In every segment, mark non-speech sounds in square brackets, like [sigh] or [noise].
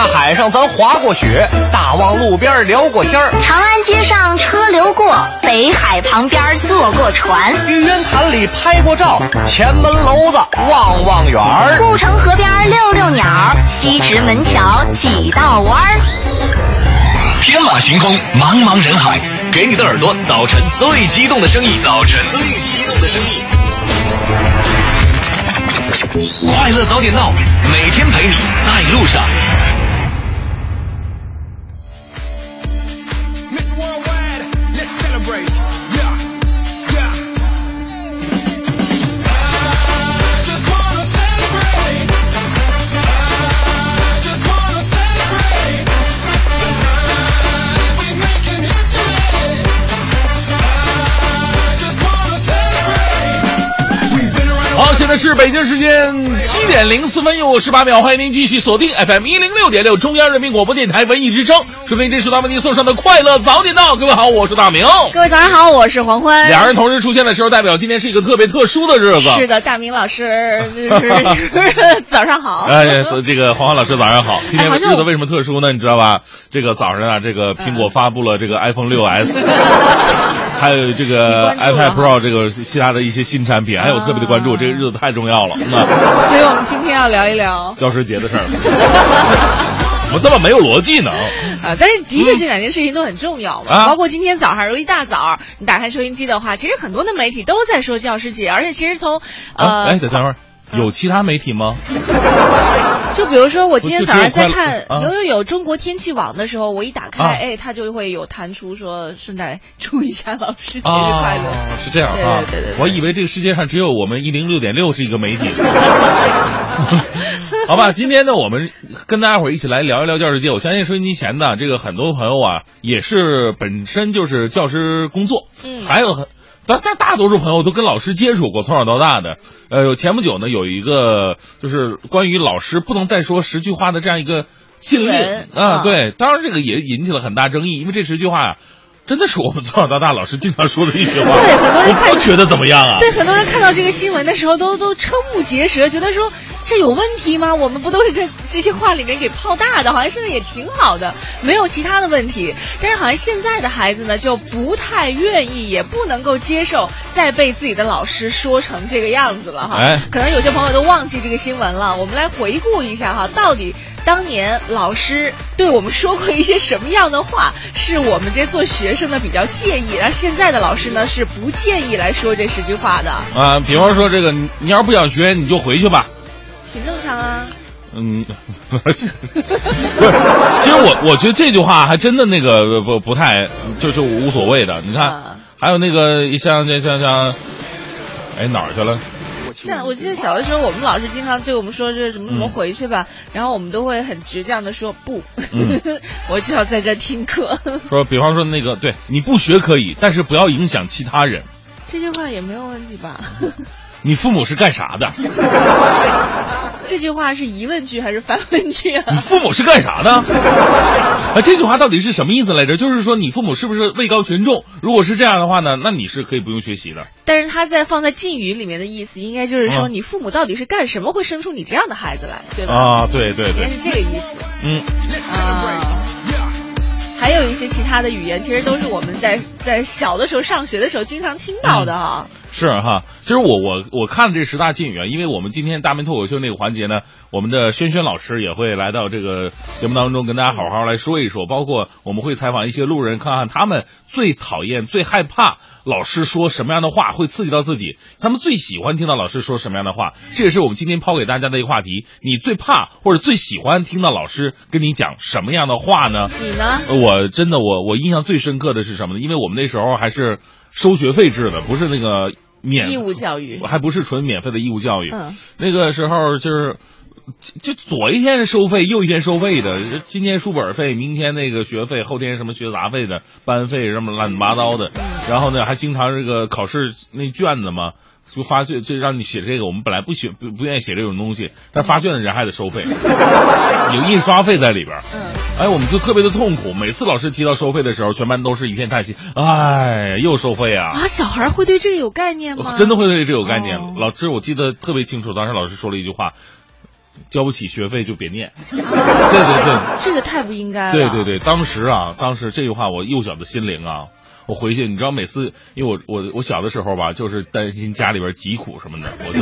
大海上咱滑过雪，大望路边聊过天儿，长安街上车流过，北海旁边坐过船，玉渊潭里拍过照，前门楼子望望远儿，故城河边遛遛鸟，西直门桥几道弯儿。天马行空，茫茫人海，给你的耳朵早晨最激动的声音，早晨最激动的声音。快乐早点到，每天陪你在路上。在是北京时间七点零四分又十八秒，欢迎您继续锁定 FM 一零六点六中央人民广播电台文艺之声，是为这时段为您送上的快乐早点到。各位好，我是大明。各位早上好，我是黄欢。两人同时出现的时候，代表今天是一个特别特殊的日子。是的，大明老师，[laughs] 早上好。哎，这个黄欢老师早上好。今天哎好像我日子为什么特殊呢？你知道吧？这个早上啊，这个苹果发布了这个 iPhone 六 S，[laughs] 还有这个 iPad Pro 这个其他的一些新产品，还有特别的关注。这个日子太重要了，[laughs] 那所以我们今天要聊一聊教师节的事儿。[laughs] 怎么这么没有逻辑呢？啊，但是的确这两件事情都很重要嘛，啊包括今天早上如一大早你打开收音机的话，其实很多的媒体都在说教师节，而且其实从呃，啊，哎，等等会儿，有其他媒体吗？[laughs] 就比如说我今天早上在看有有有中国天气网的时候，我一打开，啊哎，它就会有弹出说顺带祝一下老师节日快乐。啊，是这样啊，对对对对对我以为这个世界上只有我们一零六点六是一个媒体。[laughs] 好吧，今天呢，我们跟大家伙儿一起来聊一聊教师节。我相信收音机前的这个很多朋友啊，也是本身就是教师工作，嗯还有很。但但大多数朋友都跟老师接触过，从小到大的。呃，前不久呢，有一个就是关于老师不能再说十句话的这样一个禁令啊，啊对，当然这个也引起了很大争议，因为这十句话呀、真的是我们从小到大老师经常说的一些话，对很多人看我不觉得怎么样啊。对，很多人看到这个新闻的时候都都瞠目结舌，觉得说这有问题吗？我们不都是在这些话里面给泡大的？好像现在也挺好的，没有其他的问题。但是好像现在的孩子呢，就不太愿意，也不能够接受再被自己的老师说成这个样子了哈。哎可能有些朋友都忘记这个新闻了，我们来回顾一下哈，到底。当年老师对我们说过一些什么样的话，是我们这些做学生的比较介意，而现在的老师呢是不介意来说这十句话的。啊，比方说这个，你你要是不想学，你就回去吧。挺正常啊。嗯，不是，其实我我觉得这句话还真的那个不不太就是无所谓的。你看啊，还有那个像这像像，哎哪儿去了？像我记得小的时候，我们老师经常对我们说这什么什么嗯回去吧，然后我们都会很倔强的说不，嗯 [laughs] 我就要在这听课。[laughs] 说比方说那个，对你不学可以，但是不要影响其他人。这句话也没有问题吧？你父母是干啥的？[laughs] 这句话是疑问句还是反问句啊你啊？父母是干啥的？[laughs] 啊，这句话到底是什么意思来着？就是说你父母是不是位高权重？如果是这样的话呢，那你是可以不用学习的。但是他在放在禁语里面的意思，应该就是说嗯你父母到底是干什么会生出你这样的孩子来，对吧？啊，对对对应该，是这个意思。嗯。啊还有一些其他的语言，其实都是我们在在小的时候上学的时候经常听到的哈。是哈，其实我我我看这十大禁语啊，因为我们今天大明脱口秀那个环节呢，我们的轩轩老师也会来到这个节目当中，跟大家好好来说一说，包括我们会采访一些路人，看看他们最讨厌、最害怕老师说什么样的话会刺激到自己，他们最喜欢听到老师说什么样的话，这也是我们今天抛给大家的一个话题。你最怕或者最喜欢听到老师跟你讲什么样的话呢？你呢？我真的我我印象最深刻的是什么呢？因为我们那时候还是收学费制的，不是那个免义务教育。还不是纯免费的义务教育。嗯那个时候就是。就就左一天收费，右一天收费的，今天书本费，明天那个学费，后天什么学杂费的班费什么乱七八糟的，然后呢还经常这个考试那卷子嘛，就发卷就让你写这个，我们本来不写不不愿意写这种东西，但发卷的人还得收费，[laughs] 有印刷费在里边。嗯，哎，我们就特别的痛苦。每次老师提到收费的时候，全班都是一片叹息。哎，又收费啊！啊，小孩会对这个有概念吗？真的会对这有概念。哦老师，我记得特别清楚，当时老师说了一句话：“交不起学费就别念。[laughs] 对对对。这个太不应该了。对对对，当时啊，当时这句话，我幼小的心灵啊，我回去，你知道，每次因为我我我小的时候吧，就是担心家里边疾苦什么的，我就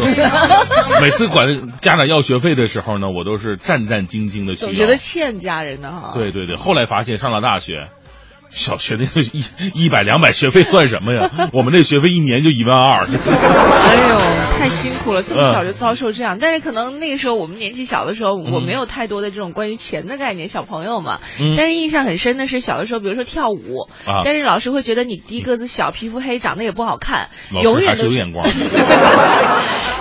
[laughs] 每次管家长要学费的时候呢，我都是战战兢兢的去要。总觉得欠家人的哈。对对对，后来发现上了大学。小学那个一一百两百学费算什么呀？[laughs] 我们那学费一年就一万二。哎呦，太辛苦了，这么小就遭受这样。但是可能那个时候我们年纪小的时候，我没有太多的这种关于钱的概念，小朋友嘛。但是印象很深的是小的时候，比如说跳舞，但是老师会觉得你低个子小，皮肤黑，长得也不好看，永远是有眼光。[laughs]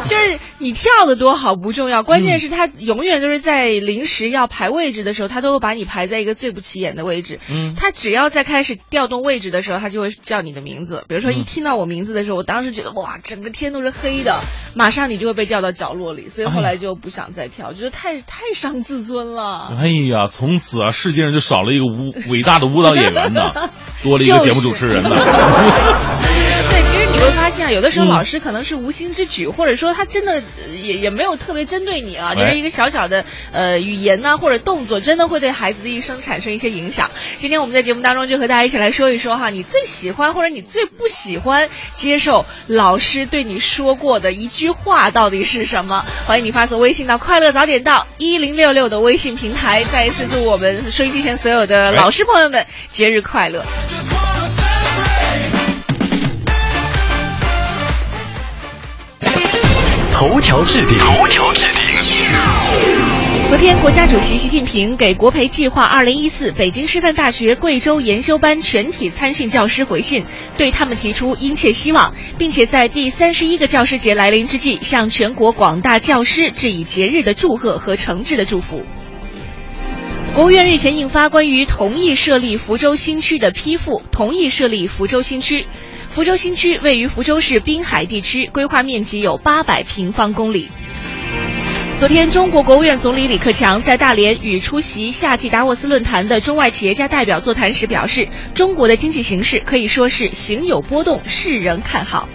就是你跳的多好不重要，关键是他永远都是在临时要排位置的时候，他都会把你排在一个最不起眼的位置。嗯，他只要在开始调动位置的时候，他就会叫你的名字。比如说一听到我名字的时候，我当时觉得哇，整个天都是黑的，马上你就会被调到角落里。所以后来就不想再跳，觉得太太伤自尊了。哎呀，从此啊，世界上就少了一个舞伟大的舞蹈演员呢，[laughs] 多了一个节目主持人呢。对，其实你会发现啊，有的时候老师可能是无心之举，或者说他真的也也没有特别针对你啊，就是一个小小的呃语言呐或者动作，真的会对孩子的一生产生一些影响。今天我们在节目当中就和大家一起来说一说哈，你最喜欢或者你最不喜欢接受老师对你说过的一句话到底是什么？欢迎你发送微信到“快乐早点到”一零六六的微信平台。再一次祝我们收音机前所有的老师朋友们节日快乐。头条置顶，头条置顶。昨天，国家主席习近平给国培计划二零一四北京师范大学贵州研修班全体参训教师回信，对他们提出殷切希望，并且在第三十一个教师节来临之际，向全国广大教师致以节日的祝贺和诚挚的祝福。国务院日前印发关于同意设立福州新区的批复，同意设立福州新区。福州新区位于福州市滨海地区，规划面积有八百平方公里。昨天，中国国务院总理李克强在大连与出席夏季达沃斯论坛的中外企业家代表座谈时表示，中国的经济形势可以说是行有波动，世人看好。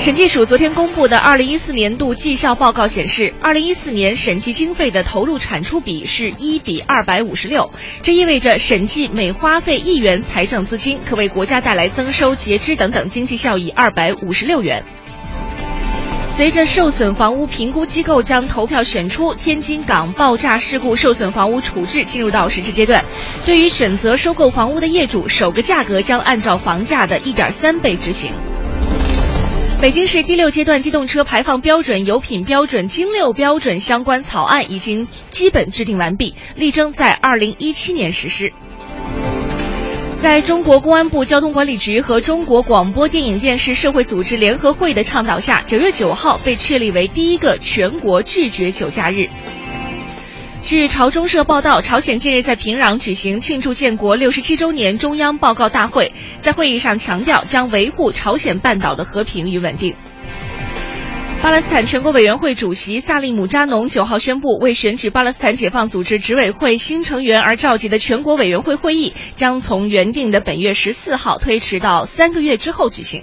审计署昨天公布的二零一四年度绩效报告显示，二零一四年审计经费的投入产出比是一比二百五十六，这意味着审计每花费一元财政资金，可为国家带来增收、节支等等经济效益二百五十六元。随着受损房屋评估机构将投票选出天津港爆炸事故受损房屋处置进入到实质阶段，对于选择收购房屋的业主，首个价格将按照房价的一点三倍执行。北京市第六阶段机动车排放标准、油品标准、精六标准相关草案已经基本制定完毕，力争在二零一七年实施。在中国公安部交通管理局和中国广播电影电视社会组织联合会的倡导下，九月九号被确立为第一个全国拒绝酒驾日。据朝中社报道，朝鲜近日在平壤举行庆祝建国六十七周年中央报告大会，在会议上强调将维护朝鲜半岛的和平与稳定。巴勒斯坦全国委员会主席萨利姆扎农九号宣布，为选举巴勒斯坦解放组织执委会新成员而召集的全国委员会会议，将从原定的本月十四号推迟到三个月之后举行。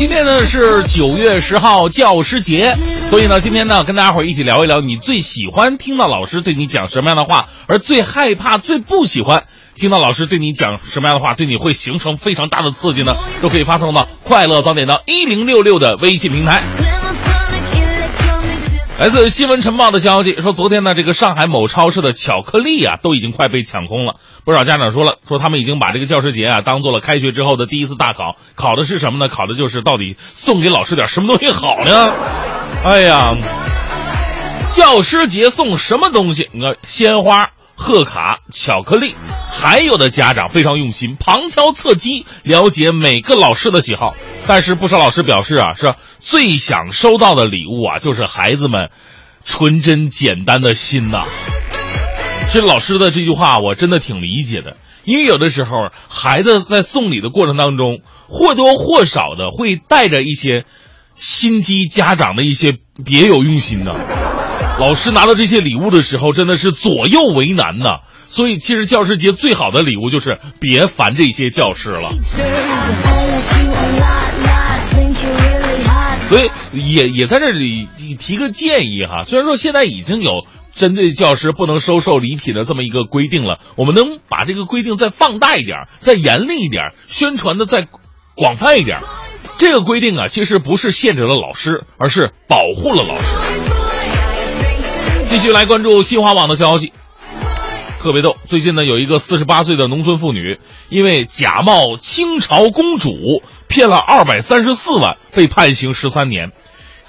今天呢是九月十号教师节，所以呢，今天呢跟大家伙儿一起聊一聊，你最喜欢听到老师对你讲什么样的话，而最害怕、最不喜欢听到老师对你讲什么样的话，对你会形成非常大的刺激呢？都可以发送到“快乐早点到一零六六”的微信平台。来自新闻晨报的消息说，昨天呢，这个上海某超市的巧克力啊，都已经快被抢空了。不少家长说了，说他们已经把这个教师节啊，当做了开学之后的第一次大考，考的是什么呢？考的就是到底送给老师点什么东西好呢？哎呀，教师节送什么东西？你看，鲜花、贺卡、巧克力，还有的家长非常用心，旁敲侧击了解每个老师的喜好。但是不少老师表示啊，是最想收到的礼物啊，就是孩子们纯真简单的心呐。其实老师的这句话我真的挺理解的，因为有的时候孩子在送礼的过程当中，或多或少的会带着一些心机家长的一些别有用心的。老师拿到这些礼物的时候，真的是左右为难呐。所以，其实教师节最好的礼物就是别烦这些教师了。所以，也也在这里提个建议哈。虽然说现在已经有针对教师不能收受礼品的这么一个规定了，我们能把这个规定再放大一点，再严厉一点，宣传的再广泛一点。这个规定啊，其实不是限制了老师，而是保护了老师。继续来关注新华网的消息，特别逗。最近呢，有一个四十八岁的农村妇女，因为假冒清朝公主骗了二百三十四万，被判刑十三年。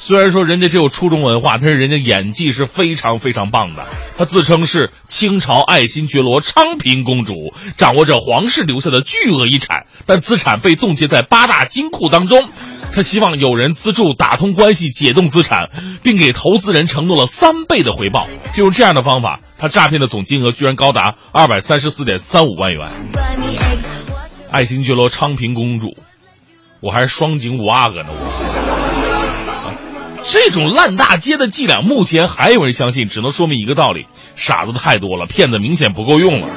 虽然说人家只有初中文化，但是人家演技是非常非常棒的。她自称是清朝爱新觉罗昌平公主，掌握着皇室留下的巨额遗产，但资产被冻结在八大金库当中。他希望有人资助打通关系解冻资产，并给投资人承诺了三倍的回报。就用这样的方法，他诈骗的总金额居然高达二百三十四点三五万元。爱新觉罗昌平公主，我还是双井五阿哥呢。我这种烂大街的伎俩，目前还有人相信，只能说明一个道理：傻子太多了，骗子明显不够用了。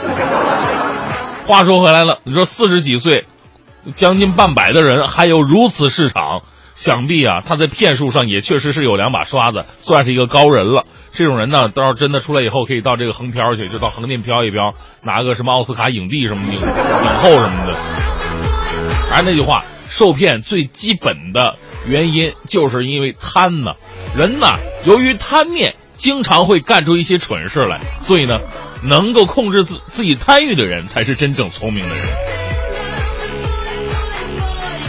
话说回来了，你说四十几岁。将近半百的人还有如此市场，想必啊，他在骗术上也确实是有两把刷子，算是一个高人了。这种人呢，到时候真的出来以后，可以到这个横漂去，就到横店漂一漂，拿个什么奥斯卡影帝什么影，影后什么的。还是那句话，受骗最基本的原因就是因为贪呢。人呢，由于贪念，经常会干出一些蠢事来。所以呢，能够控制自自己贪欲的人，才是真正聪明的人。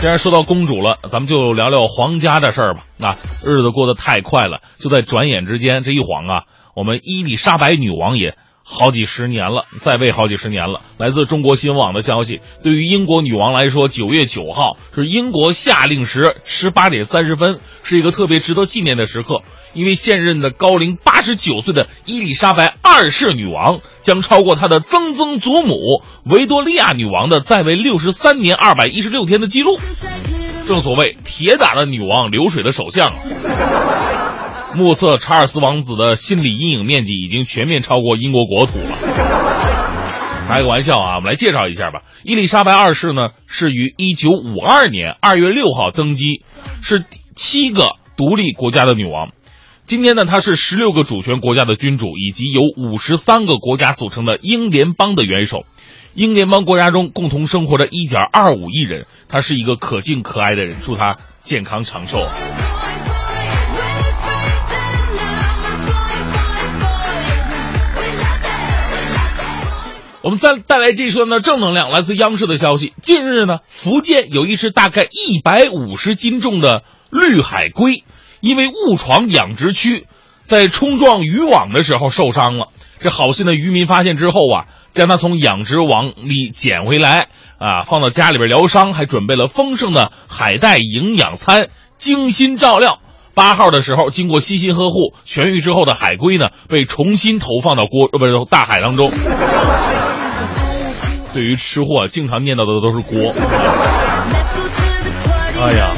既然说到公主了，咱们就聊聊皇家的事儿吧。啊，日子过得太快了，就在转眼之间，这一晃啊，我们伊丽莎白女王也好几十年了，在位好几十年了。来自中国新闻网的消息，对于英国女王来说，九月九号是英国夏令时十八点三十分，是一个特别值得纪念的时刻。因为现任的高龄八十九岁的伊丽莎白二世女王将超过她的曾曾祖母维多利亚女王的在位六十三年二百一十六天的记录。正所谓铁打的女王，流水的首相。目测查尔斯王子的心理阴影面积已经全面超过英国国土了。开个玩笑啊，我们来介绍一下吧。伊丽莎白二世呢，是于一九五二年二月六号登基，是第七个独立国家的女王。今天呢，她是十六个主权国家的君主，以及由五十三个国家组成的英联邦的元首。英联邦国家中共同生活着一点二五亿人，她是一个可敬可爱的人。祝她健康长寿。我们再带来这一段的正能量，来自央视的消息。近日呢，福建有一只大概一百五十斤重的绿海龟。因为误闯养殖区，在冲撞渔网的时候受伤了。这好心的渔民发现之后啊，将它从养殖网里捡回来啊，放到家里边疗伤，还准备了丰盛的海带营养餐，精心照料。八号的时候，经过悉心呵护，痊愈之后的海龟呢，被重新投放到锅呃不是大海当中。对于吃货，经常念叨的都是锅。[laughs] 哎呀。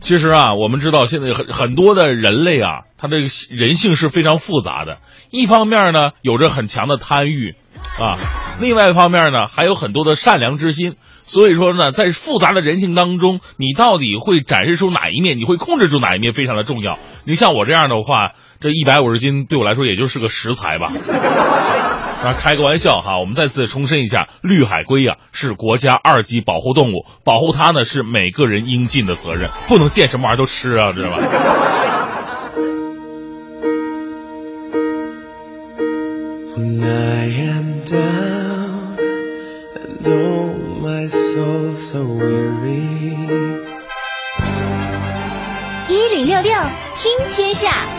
其实啊，我们知道现在很很多的人类啊，他这个人性是非常复杂的。一方面呢，有着很强的贪欲，啊，另外一方面呢，还有很多的善良之心。所以说呢，在复杂的人性当中，你到底会展示出哪一面，你会控制住哪一面，非常的重要。你像我这样的话，这一百五十斤对我来说也就是个食材吧。啊，开个玩笑哈，我们再次重申一下，绿海龟呀是国家二级保护动物，保护它呢是每个人应尽的责任，不能见什么玩意儿都吃啊，知道吧一零六六听天下。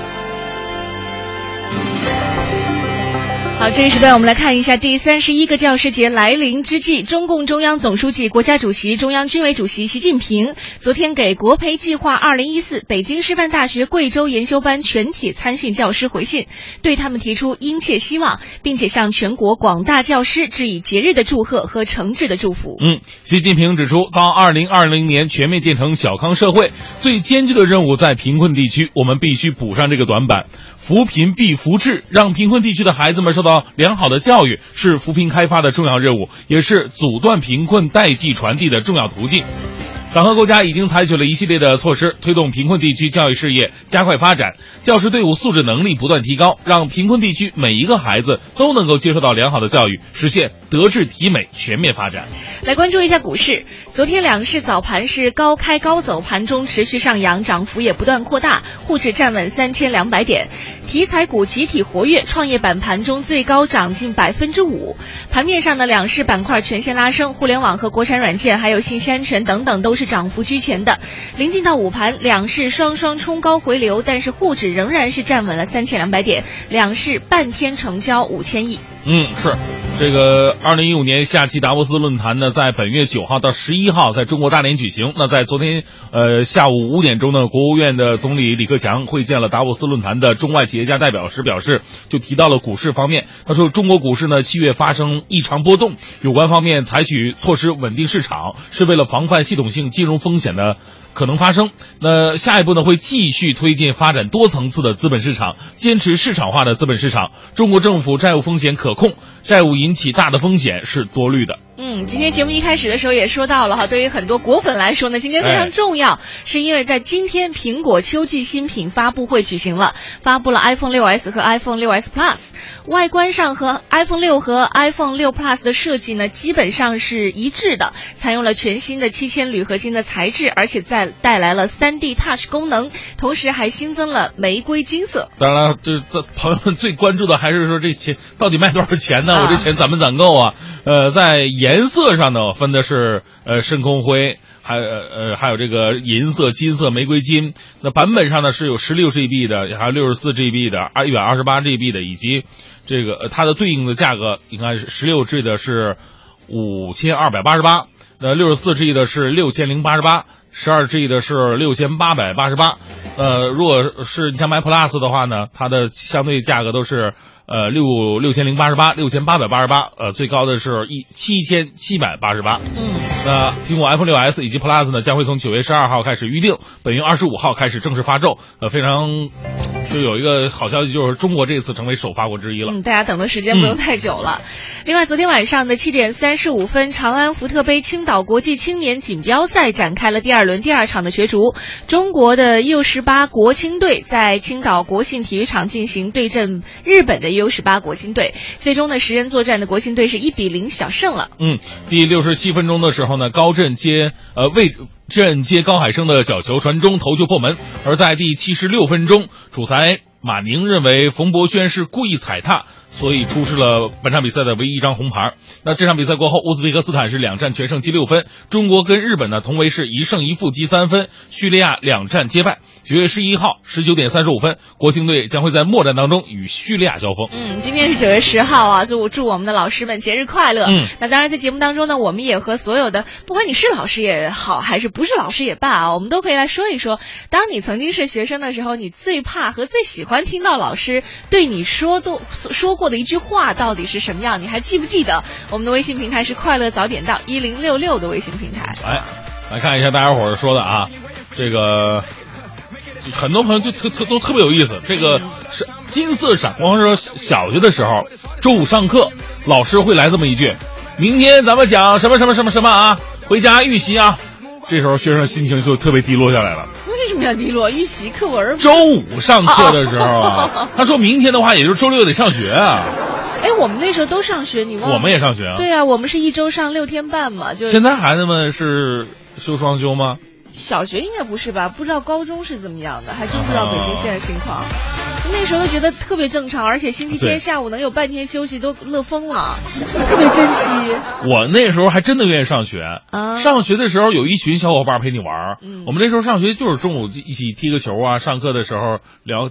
好，这一时段我们来看一下，第三十一个教师节来临之际，中共中央总书记、国家主席、中央军委主席习近平昨天给国培计划二零一四北京师范大学贵州研修班全体参训教师回信，对他们提出殷切希望，并且向全国广大教师致以节日的祝贺和诚挚的祝福。嗯，习近平指出，到二零二零年全面建成小康社会，最艰巨的任务在贫困地区，我们必须补上这个短板。扶贫必扶志，让贫困地区的孩子们受到良好的教育，是扶贫开发的重要任务，也是阻断贫困代际传递的重要途径。党和国家已经采取了一系列的措施，推动贫困地区教育事业加快发展，教师队伍素质能力不断提高，让贫困地区每一个孩子都能够接受到良好的教育，实现德智体美全面发展。来关注一下股市，昨天两市早盘是高开高走，盘中持续上扬，涨幅也不断扩大，沪指站稳三千两百点。题材股集体活跃，创业板盘中最高涨近百分之五。盘面上的两市板块全线拉升，互联网和国产软件，还有信息安全等等都是涨幅居前的。临近到午盘，两市双双冲高回流，但是沪指仍然是站稳了三千两百点，两市半天成交五千亿。嗯，是这个二零一五年夏季达沃斯论坛呢，在本月九号到十一号在中国大连举行。那在昨天呃下午五点钟呢，国务院的总理李克强会见了达沃斯论坛的中外企业家代表时表示，就提到了股市方面。他说，中国股市呢七月发生异常波动，有关方面采取措施稳定市场，是为了防范系统性金融风险的。可能发生。那下一步呢，会继续推进发展多层次的资本市场，坚持市场化的资本市场。中国政府债务风险可控，债务引起大的风险是多虑的。嗯，今天节目一开始的时候也说到了哈，对于很多果粉来说呢，今天非常重要，是因为在今天苹果秋季新品发布会举行了，发布了 iPhone 6s 和 iPhone 6s Plus。外观上和 iPhone 六和 iPhone 六 Plus 的设计呢，基本上是一致的，采用了全新的七千铝合金的材质，而且再带来了 3D Touch 功能，同时还新增了玫瑰金色。当然了，这这朋友们最关注的还是说这钱到底卖多少钱呢？我这钱攒没攒够啊？呃，在颜色上呢，分的是呃深空灰。还呃还有这个银色、金色、玫瑰金。那版本上呢是有十六 GB 的，还有六十四 GB 的，二一百二十八 GB 的，以及这个呃它的对应的价格，应该是十六 G 的是五千二百八十八，那六十四 G 的是六千零八十八，十二 G 的是六千八百八十八。呃，如果是你想买 Plus 的话呢，它的相对价格都是。呃，六六千零八十八，六千八百八十八，呃，最高的是一七千七百八十八。嗯，那苹果 iPhone 六 S 以及 Plus 呢，将会从九月十二号开始预定，本月二十五号开始正式发售。呃，非常，就有一个好消息，就是中国这次成为首发国之一了。嗯，大家等的时间不用太久了。另外，昨天晚上的七点三十五分，长安福特杯青岛国际青年锦标赛展开了第二轮第二场的角逐，中国的 U 十八国青队在青岛国信体育场进行对阵日本的。U 十八国青队最终呢，十人作战的国青队是一比零小胜了。嗯，第六十七分钟的时候呢，高震接呃魏震接高海生的角球传中，头球破门。而在第七十六分钟，主哎马宁认为冯博轩是故意踩踏，所以出示了本场比赛的唯一一张红牌。那这场比赛过后，乌兹别克斯坦是两战全胜积六分，中国跟日本呢同为是一胜一负积三分，叙利亚两战皆败。九月十一号十九点三十五分，国青队将会在末战当中与叙利亚交锋。嗯，今天是九月十号啊，就祝我们的老师们节日快乐。嗯，那当然在节目当中呢，我们也和所有的，不管你是老师也好，还是不是老师也罢啊，我们都可以来说一说，当你曾经是学生的时候，你最怕和最喜欢听到老师对你说都说过的一句话到底是什么样？你还记不记得？我们的微信平台是快乐早点到一零六六的微信平台。哎，来看一下大家伙儿说的啊，这个。很多朋友就特特都特别有意思，这个是金色闪光说小学的时候，周五上课，老师会来这么一句：“明天咱们讲什么什么什么什么啊，回家预习啊。”这时候学生心情就特别低落下来了。为什么要低落？预习课文。周五上课的时候啊，他说明天的话，也就是周六得上学啊。哎，我们那时候都上学，你忘？我们也上学啊。对啊，我们是一周上六天半嘛，就。现在孩子们是休双休吗？小学应该不是吧？不知道高中是怎么样的，还真不知道北京现在情况。那时候都觉得特别正常，而且星期天下午能有半天休息都乐疯了，特别珍惜。我那时候还真的愿意上学。啊上学的时候有一群小伙伴陪你玩我们那时候上学就是中午一起踢个球啊，上课的时候聊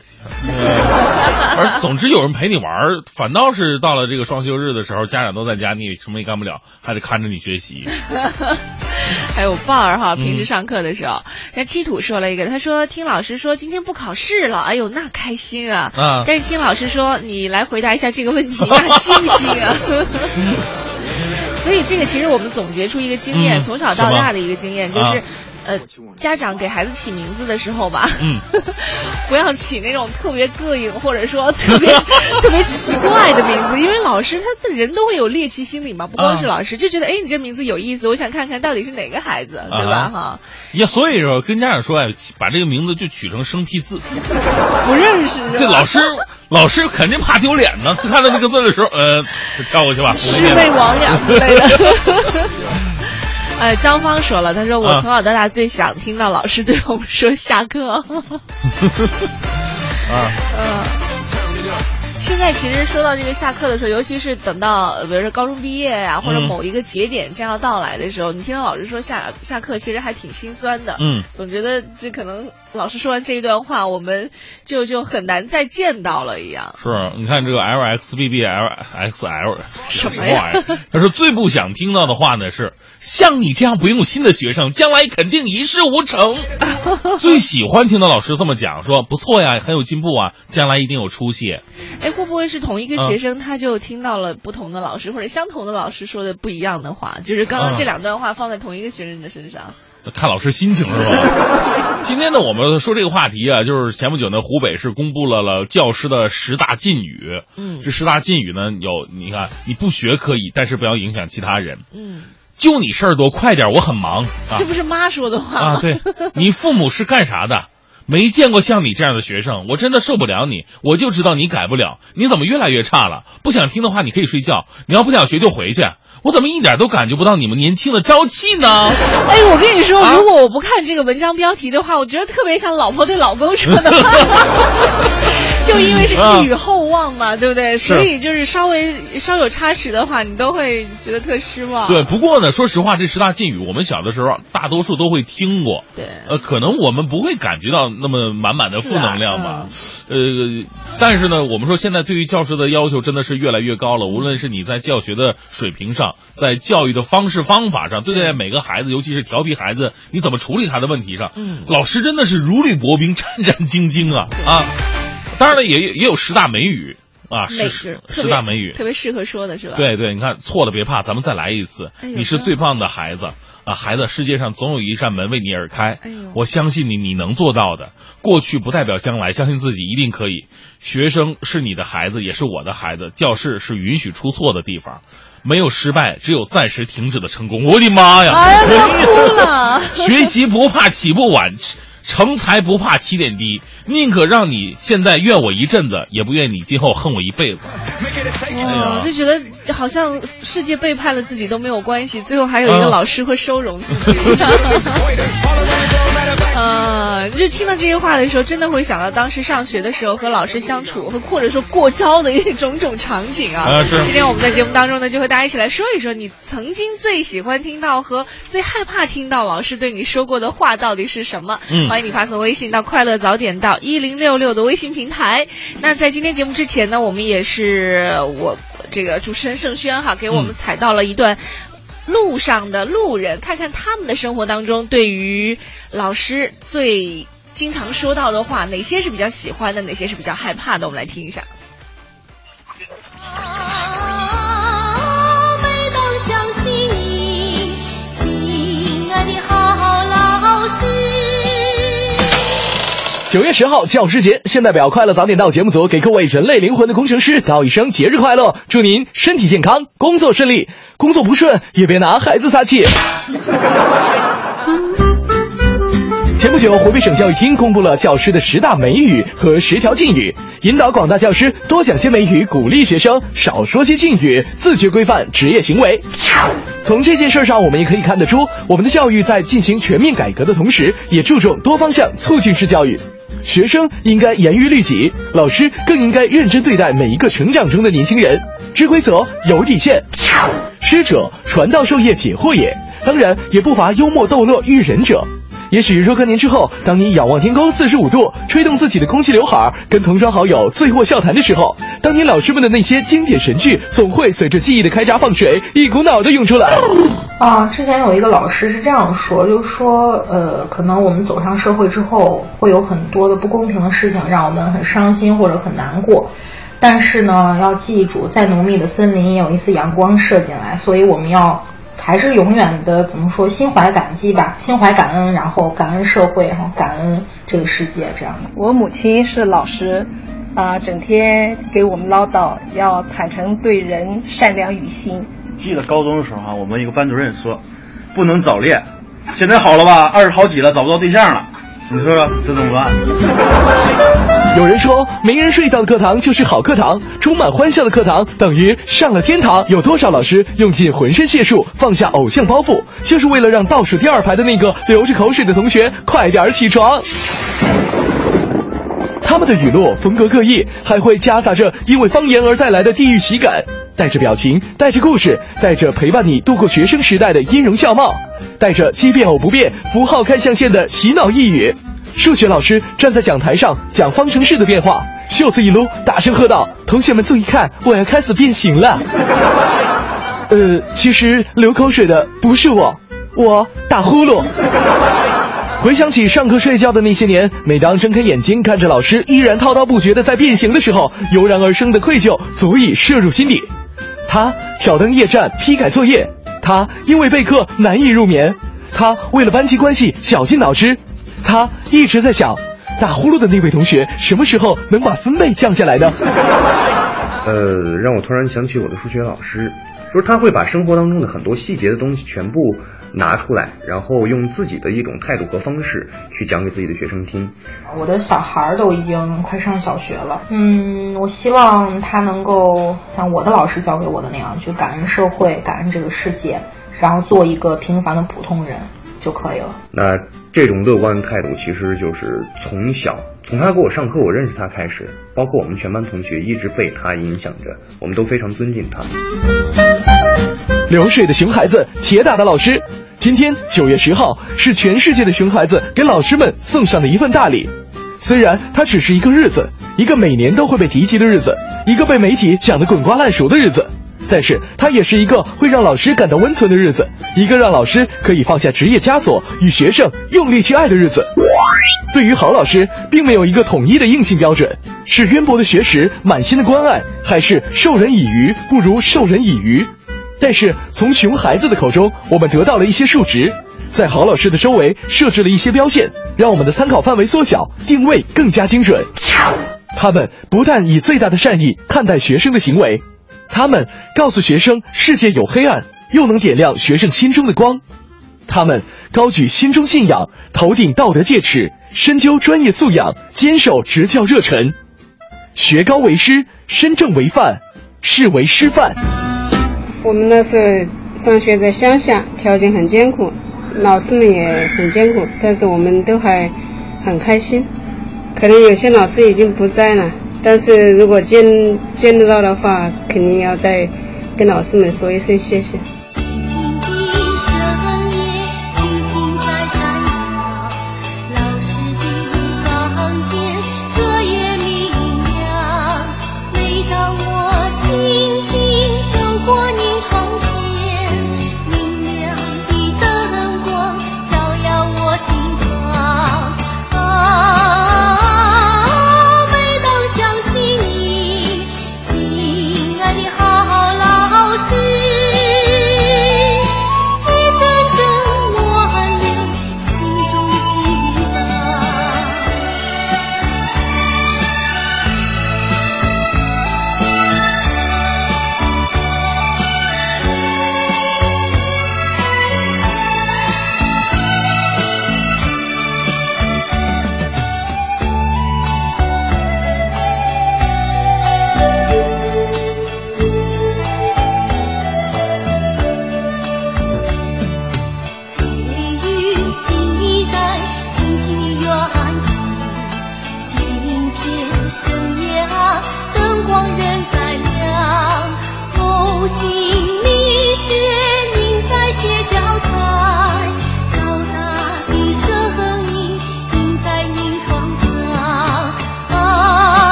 而 [laughs] 总之有人陪你玩儿，反倒是到了这个双休日的时候，家长都在家，你也什么也干不了，还得看着你学习。[laughs] 还有伴儿哈，嗯平时上课的时候，那七土说了一个，他说听老师说今天不考试了，哎呦那开心啊！啊但是听老师说你来回答一下这个问题，那庆幸啊！[laughs] 所以这个其实我们总结出一个经验，嗯从小到大的一个经验，就啊是。呃，家长给孩子起名字的时候吧，嗯，[laughs] 不要起那种特别膈应或者说特别 [laughs] 特别奇怪的名字，因为老师他的人都会有猎奇心理嘛，不光是啊老师，就觉得哎你这名字有意思，我想看看到底是哪个孩子，对吧？啊哈，呀，所以说跟家长说哎，把这个名字就取成生僻字。[laughs] 不认识这老师老师肯定怕丢脸呢，看到那个字的时候，呃，就跳过去吧。魑魅魍魉之类的。呃，张芳说了，他说我啊。从小到大最想听到老师对我们说下课。[laughs] 啊，嗯，现在其实说到这个下课的时候，尤其是等到呃比如说高中毕业呀、或者嗯某一个节点将要到来的时候，你听到老师说下下课，其实还挺心酸的。嗯，总觉得这可能老师说完这一段话，我们就就很难再见到了一样。是，你看这个 L X B B L X L 什么玩意儿？他说最不想听到的话呢是，像你这样不用心的学生，将来肯定一事无成。[laughs] 最喜欢听到老师这么讲，说不错呀，很有进步啊，将来一定有出息。哎，会不会是同一个嗯学生，他就听到了不同的老师或者相同的老师说的不一样的话？就是刚刚嗯这两段话放在同一个学生的身上。看老师心情是吧？[laughs] 今天呢，我们说这个话题啊，就是前不久呢，湖北是公布了了教师的十大禁语。嗯这十大禁语呢，有你看，你不学可以，但是不要影响其他人。嗯，就你事儿多，快点，我很忙啊这不是妈说的话吗？啊！对，你父母是干啥的？没见过像你这样的学生，我真的受不了你。我就知道你改不了，你怎么越来越差了？不想听的话，你可以睡觉；你要不想学就回去。我怎么一点都感觉不到你们年轻的朝气呢？[laughs] 哎，我跟你说，啊如果我不看这个文章标题的话，我觉得特别像老婆对老公说的话。[laughs] 就因为是寄予厚望嘛，对不对？所以就是稍微稍有差池的话，你都会觉得特失望。对，不过呢，说实话，这十大禁语我们小的时候大多数都会听过。对呃，可能我们不会感觉到那么满满的负能量吧。是呃，但是呢，我们说现在对于教师的要求真的是越来越高了。无论是你在教学的水平上，在教育的方式方法上，对待每个孩子，尤其是调皮孩子，你怎么处理他的问题上，嗯老师真的是如履薄冰、战战兢兢啊啊！当然了，也也有十大美语啊，美十是十十大美语，特别适合说的是吧？对对，你看错了别怕，咱们再来一次。哎你是最棒的孩子啊，孩子，世界上总有一扇门为你而开。哎我相信你，你能做到的。过去不代表将来，相信自己一定可以。学生是你的孩子，也是我的孩子。教室是允许出错的地方，没有失败，只有暂时停止的成功。我的妈呀！哎呀，都要哭了。学习不怕起步晚，成才不怕起点低。宁可让你现在怨我一阵子，也不愿你今后恨我一辈子。哎呀哇，就觉得好像世界背叛了自己都没有关系，最后还有一个嗯老师会收容自己。[laughs] 呃，就听到这些话的时候，真的会想到当时上学的时候和老师相处，和或者说过招的一种种场景啊。啊是今天我们在节目当中呢，就和大家一起来说一说，你曾经最喜欢听到和最害怕听到老师对你说过的话到底是什么？嗯欢迎你发送微信到快乐早点到一零六六的微信平台。那在今天节目之前呢，我们也是我这个主持人盛轩哈，给我们采到了一段。路上的路人，看看他们的生活当中对于老师最经常说到的话，哪些是比较喜欢的，哪些是比较害怕的，我们来听一下。九月十号教师节，现代表快乐早点到节目组给各位人类灵魂的工程师道一声节日快乐，祝您身体健康，工作顺利，工作不顺也别拿孩子撒气。前不久，湖北省教育厅公布了教师的十大美语和十条禁语，引导广大教师多讲些美语，鼓励学生少说些禁语，自觉规范职业行为。从这件事上，我们也可以看得出，我们的教育在进行全面改革的同时，也注重多方向促进式教育。学生应该严于律己，老师更应该认真对待每一个成长中的年轻人。知规则，有底线。师者，传道授业解惑也。当然，也不乏幽默逗乐育人者。也许若干年之后，当你仰望天空四十五度，吹动自己的空气刘海，跟同窗好友醉卧笑谈的时候，当年老师们的那些经典神句，总会随着记忆的开闸放水，一股脑的涌出来。啊，之前有一个老师是这样说，就说，呃，可能我们走上社会之后，会有很多的不公平的事情，让我们很伤心或者很难过。但是呢，要记住，再浓密的森林也有一丝阳光射进来，所以我们要还是永远的怎么说，心怀感激吧，心怀感恩，然后感恩社会，然后感恩这个世界，这样的。我母亲是老师，啊、整天给我们唠叨，要坦诚对人，善良于心。记得高中的时候啊，我们一个班主任说，不能早恋。现在好了吧，二十好几了，找不到对象了，你说说这怎么办？有人说，没人睡觉的课堂就是好课堂，充满欢笑的课堂等于上了天堂。有多少老师用尽浑身解数，放下偶像包袱，就是为了让倒数第二排的那个流着口水的同学快点起床？他们的语录风格各异，还会夹杂着因为方言而带来的地域喜感，带着表情，带着故事，带着陪伴你度过学生时代的音容笑貌，带着奇变偶不变，符号看象限的洗脑一语。数学老师站在讲台上讲方程式的变化，袖子一撸，大声喝道：“同学们注意看，我要开始变形了。”呃，其实流口水的不是我，我打呼噜。回想起上课睡觉的那些年，每当睁开眼睛看着老师依然滔滔不绝的在变形的时候，油然而生的愧疚足以摄入心底。他挑灯夜战批改作业，他因为备课难以入眠，他为了班级关系绞尽脑汁，他一直在想，打呼噜的那位同学什么时候能把分贝降下来呢？[laughs] 呃，让我突然想起我的数学老师，就是他会把生活当中的很多细节的东西全部拿出来，然后用自己的一种态度和方式去讲给自己的学生听。我的小孩儿都已经快上小学了，嗯，我希望他能够像我的老师教给我的那样，去感恩社会，感恩这个世界，然后做一个平凡的普通人就可以了。那这种乐观的态度，其实就是从小从他给我上课，我认识他开始，包括我们全班同学一直被他影响着，我们都非常尊敬他。流水的熊孩子，铁打的老师。今天九月十号是全世界的熊孩子给老师们送上的一份大礼。虽然它只是一个日子，一个每年都会被提及的日子，一个被媒体讲得滚瓜烂熟的日子，但是它也是一个会让老师感到温存的日子，一个让老师可以放下职业枷锁，与学生用力去爱的日子。对于好老师，并没有一个统一的硬性标准，是渊博的学识、满心的关爱，还是授人以鱼不如授人以渔？但是从熊孩子的口中，我们得到了一些数值，在好老师的周围设置了一些标线，让我们的参考范围缩小，定位更加精准。他们不但以最大的善意看待学生的行为，他们告诉学生世界有黑暗，又能点亮学生心中的光。他们高举心中信仰，头顶道德戒尺，深究专业素养，坚守执教热忱。学高为师，身正为范，是为师范。我们那时候上学在乡下，条件很艰苦，老师们也很艰苦，但是我们都还很开心。可能有些老师已经不在了，但是如果见见得到的话，肯定要再跟老师们说一声谢谢。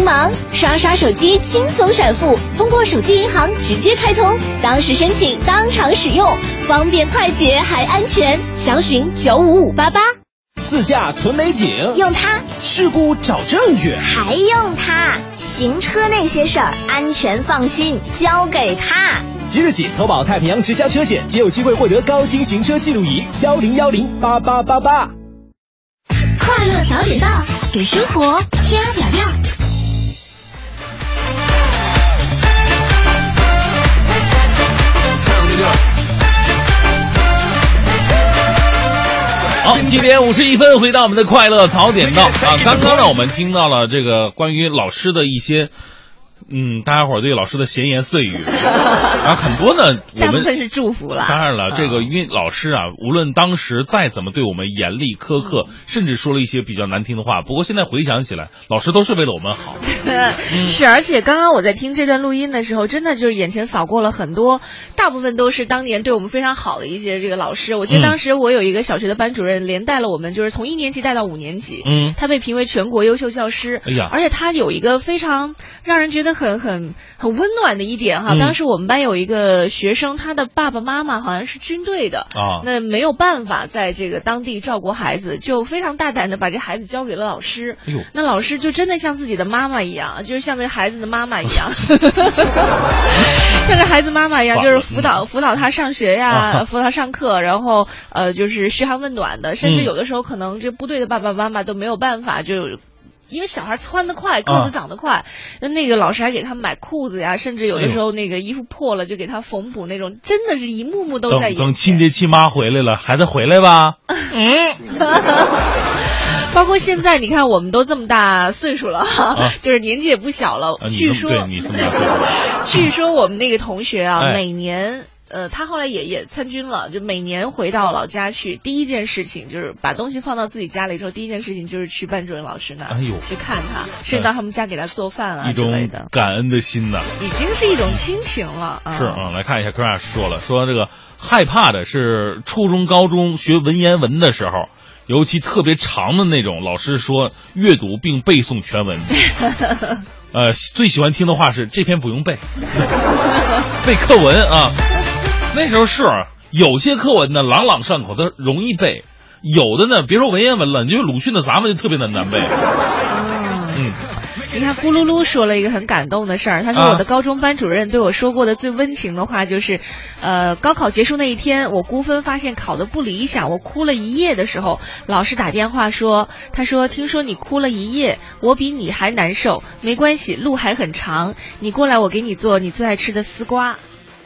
您忙，刷刷手机轻松闪付，通过手机银行直接开通，当时申请当场使用，方便快捷还安全。详询九五五八八。自驾存美景，用它；事故找证据，还用它。行车那些事儿，安全放心，交给它。即日起投保太平洋直销车险，即有机会获得高清行车记录仪，幺零幺零八八八八。快乐早点到，给生活加点料。七点五十一分，回到我们的快乐早点到啊！刚刚呢，我们听到了这个关于老师的一些。嗯，大家伙儿对老师的闲言碎语，[laughs] 啊，很多呢，我们大部分是祝福了。当然了，这个因为老师啊，无论当时再怎么对我们严厉苛刻，甚至说了一些比较难听的话，不过现在回想起来，老师都是为了我们好。[laughs] 是，而且刚刚我在听这段录音的时候，真的就是眼前扫过了很多，大部分都是当年对我们非常好的一些这个老师。我记得当时我有一个小学的班主任，连带了我们就是从一年级带到五年级，嗯，他被评为全国优秀教师。哎呀，而且他有一个非常让人觉得很很很温暖的一点哈。嗯当时我们班有一个学生，他的爸爸妈妈好像是军队的啊那没有办法在这个当地照顾孩子，就非常大胆的把这孩子交给了老师。那老师就真的像自己的妈妈一样，就是像那孩子的妈妈一样，[laughs] 像这孩子妈妈一样，就是辅导辅导他上学呀，啊辅导他上课，然后呃就是嘘寒问暖的，甚至嗯有的时候可能这部队的爸爸妈妈都没有办法就。因为小孩穿得快，个啊子长得快，那、那个老师还给他买裤子呀，甚至有的时候那个衣服破了就给他缝补那种，真的是一幕幕都在等等亲爹亲妈回来了，孩子回来吧。嗯，[laughs] 包括现在，你看我们都这么大岁数了哈，啊就是年纪也不小了。啊，据说，[laughs] 据说我们那个同学啊，哎每年。呃，他后来也也参军了，就每年回到老家去，第一件事情就是把东西放到自己家里之后，第一件事情就是去班主任老师那儿，哎呦去看他，甚至到他们家给他做饭啊一种之类的，感恩的心呐。已经是一种亲情了啊。是啊，来看一下 Crash 说了，说这个害怕的是初中、高中学文言文的时候，尤其特别长的那种，老师说阅读并背诵全文。[laughs] 呃，最喜欢听的话是这篇不用背，[laughs] 背课文啊。那时候是有些课文呢朗朗上口，它容易背；有的呢，别说文言文了，你就鲁迅的咱们就特别的难背。嗯，你看，咕噜噜说了一个很感动的事儿。他说，啊我的高中班主任对我说过的最温情的话就是，呃，高考结束那一天，我估分发现考的不理想，我哭了一夜的时候，老师打电话说，他说听说你哭了一夜，我比你还难受，没关系，路还很长，你过来，我给你做你最爱吃的丝瓜。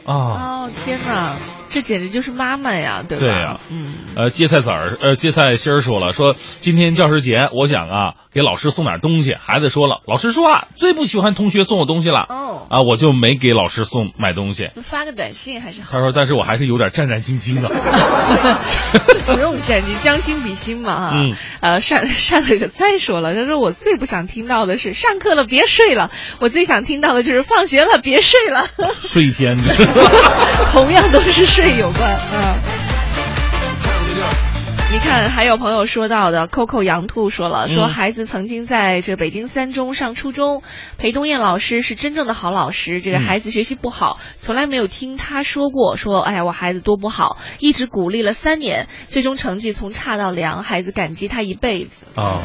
哦，天哪，这简直就是妈妈呀，对吧？对呀嗯。呃，芥菜籽儿，呃，芥菜心儿说了，说今天教师节，我想啊，给老师送点东西。孩子说了，老师说啊，最不喜欢同学送我东西了。哦。啊，我就没给老师送买东西。发个短信还是好。他说，但是我还是有点战战兢兢的。[laughs] 不用战兢，将心比心嘛哈。嗯。呃，善善了个菜说了，他说我最不想听到的是上课了别睡了，我最想听到的就是放学了别睡了。[laughs] 睡一天。[laughs] 同样都是睡有关啊。你看，还有朋友说到的，Coco 羊兔说了，说嗯孩子曾经在这北京三中上初中，裴东燕老师是真正的好老师。这个嗯孩子学习不好，从来没有听他说过说，哎呀，我孩子多不好，一直鼓励了三年，最终成绩从差到良，孩子感激他一辈子。啊。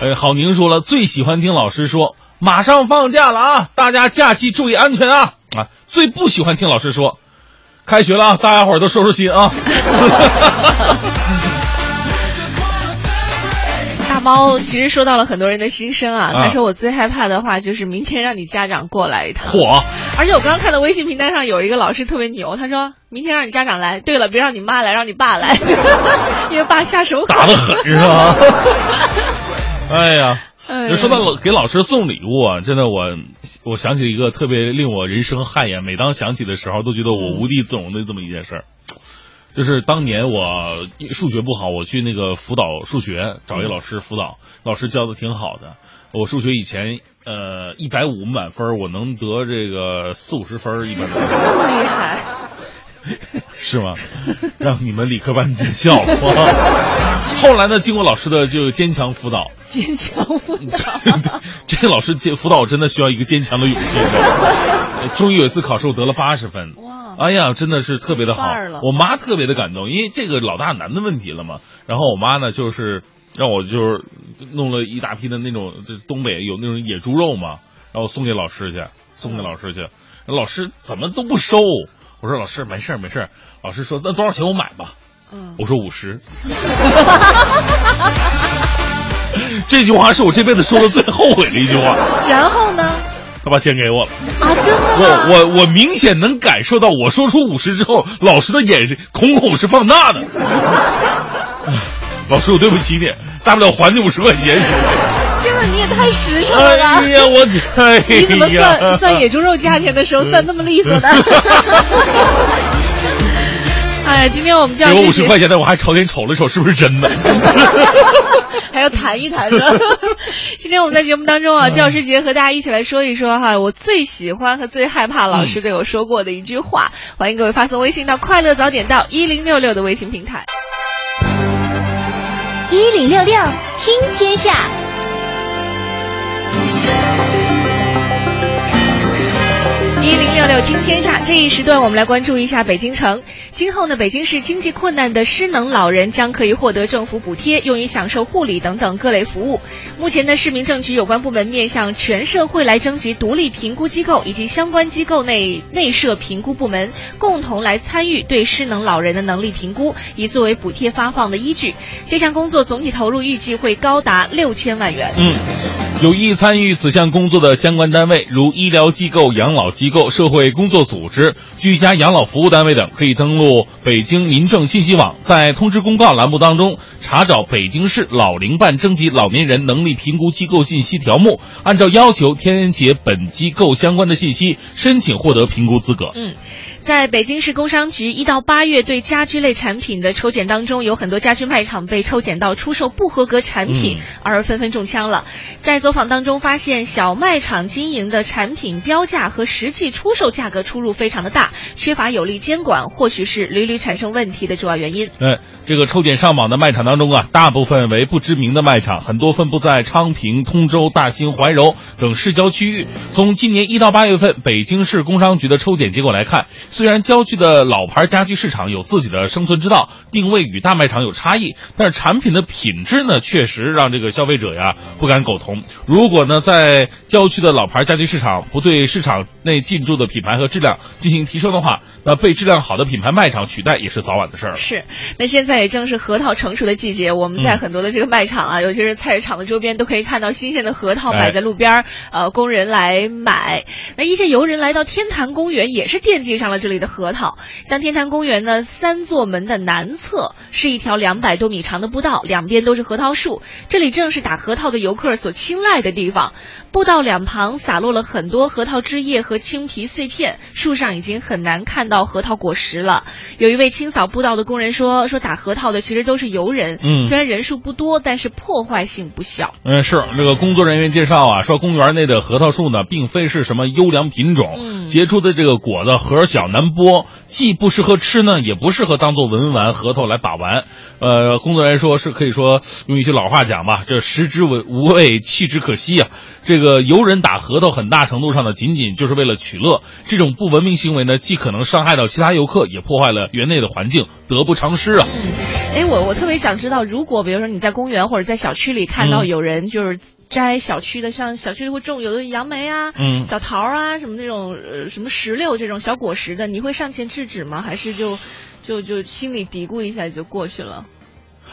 哎，郝宁说了，最喜欢听老师说，马上放假了啊，大家假期注意安全啊啊！最不喜欢听老师说，开学了啊，大家伙儿都收收心啊。[laughs] 大猫其实说到了很多人的心声啊，啊他说我最害怕的话就是明天让你家长过来一趟。嚯！而且我刚刚看到微信平台上有一个老师特别牛，他说明天让你家长来，对了，别让你妈来，让你爸来，[laughs] 因为爸下手。打得狠是吧？[laughs] 哎呀，哎说到给老师送礼物啊，真的我我想起一个特别令我人生汗颜，每当想起的时候都觉得我无地自容的这么一件事儿。就是当年我数学不好，我去那个辅导数学，找一老师辅导，老师教的挺好的。我数学以前呃一百五满分，我能得这个四五十分儿一般。这么厉害，[laughs] 是吗？让你们理科班见笑了。后来呢，经过老师的就坚强辅导，坚强辅导，[laughs] 这个老师坚辅导真的需要一个坚强的勇气。[laughs] 终于有一次考试，我得了八十分。哇！哎呀，真的是特别的好。我妈特别的感动，因为这个老大难的问题了嘛。然后我妈呢，就是让我就是弄了一大批的那种，这东北有那种野猪肉嘛，然后送给老师去，送给老师去。老师怎么都不收。我说老师没事儿没事儿。老师说那多少钱我买吧。嗯，我说五十。这句话是我这辈子说的最后悔的一句话。然后呢？他把钱给我了啊！真的我我我明显能感受到，我说出五十之后，老师的眼神瞳孔是放大的。[laughs] 老师，我对不起你，大不了还你五十块钱。天哪，你也太实诚了！哎呀，我哎你怎么算算野猪肉价钱的时候算那么利索的？[laughs] 哎，今天我们教给我五十块钱的，我还朝天瞅了瞅，是不是真的？[laughs] 还要谈一谈呢。[laughs] 今天我们在节目当中啊，教师节和大家一起来说一说哈，我最喜欢和最害怕老师对我说过的一句话。欢迎各位发送微信到“快乐早点到一零六六”的微信平台。一零六六听天下。一零六六听天下这一时段，我们来关注一下北京城。今后呢，北京市经济困难的失能老人将可以获得政府补贴，用于享受护理等等各类服务。目前呢，市民政局有关部门面向全社会来征集独立评估机构以及相关机构内内设评估部门，共同来参与对失能老人的能力评估，以作为补贴发放的依据。这项工作总体投入预计会高达六千万元。嗯。有意参与此项工作的相关单位，如医疗机构、养老机构、社会工作组织、居家养老服务单位等，可以登录北京民政信息网，在通知公告栏目当中查找北京市老龄办征集老年人能力评估机构信息条目，按照要求填写本机构相关的信息，申请获得评估资格。嗯。在北京市工商局一到八月对家居类产品的抽检当中，有很多家居卖场被抽检到出售不合格产品，而纷纷中枪了。在走访当中发现，小卖场经营的产品标价和实际出售价格出入非常的大，缺乏有力监管，或许是屡屡产生问题的主要原因。嗯，这个抽检上榜的卖场当中啊，大部分为不知名的卖场，很多分布在昌平、通州、大兴、怀柔等市郊区域。从今年一到八月份，北京市工商局的抽检结果来看。虽然郊区的老牌家具市场有自己的生存之道，定位与大卖场有差异，但是产品的品质呢，确实让这个消费者呀不敢苟同。如果呢，在郊区的老牌家具市场不对市场内进驻的品牌和质量进行提升的话，那被质量好的品牌卖场取代也是早晚的事儿。是，那现在也正是核桃成熟的季节，我们在很多的这个卖场啊，尤其是菜市场的周边，都可以看到新鲜的核桃摆在路边儿，呃，供人来买。那一些游人来到天坛公园，也是惦记上了这。里的核桃，像天坛公园呢，三座门的南侧是一条两百多米长的步道，两边都是核桃树，这里正是打核桃的游客所青睐的地方。步道两旁洒落了很多核桃枝叶和青皮碎片，树上已经很难看到核桃果实了。有一位清扫步道的工人说：“说打核桃的其实都是游人，嗯，虽然人数不多，但是破坏性不小。”嗯，是这个工作人员介绍啊，说公园内的核桃树呢，并非是什么优良品种，嗯，结出的这个果子核小难剥，既不适合吃呢，也不适合当做文玩核桃来把玩。呃，工作人员说是可以说用一句老话讲吧，这食之无无味，弃之可惜啊。这个游人打核桃，很大程度上呢，仅仅就是为了取乐。这种不文明行为呢，既可能伤害到其他游客，也破坏了园内的环境，得不偿失啊。哎，我我特别想知道，如果比如说你在公园或者在小区里看到有人就是摘小区的，像小区里会种有的杨梅啊、嗯、小桃啊，什么那种呃什么石榴这种小果实的，你会上前制止吗？还是就就就心里嘀咕一下就过去了？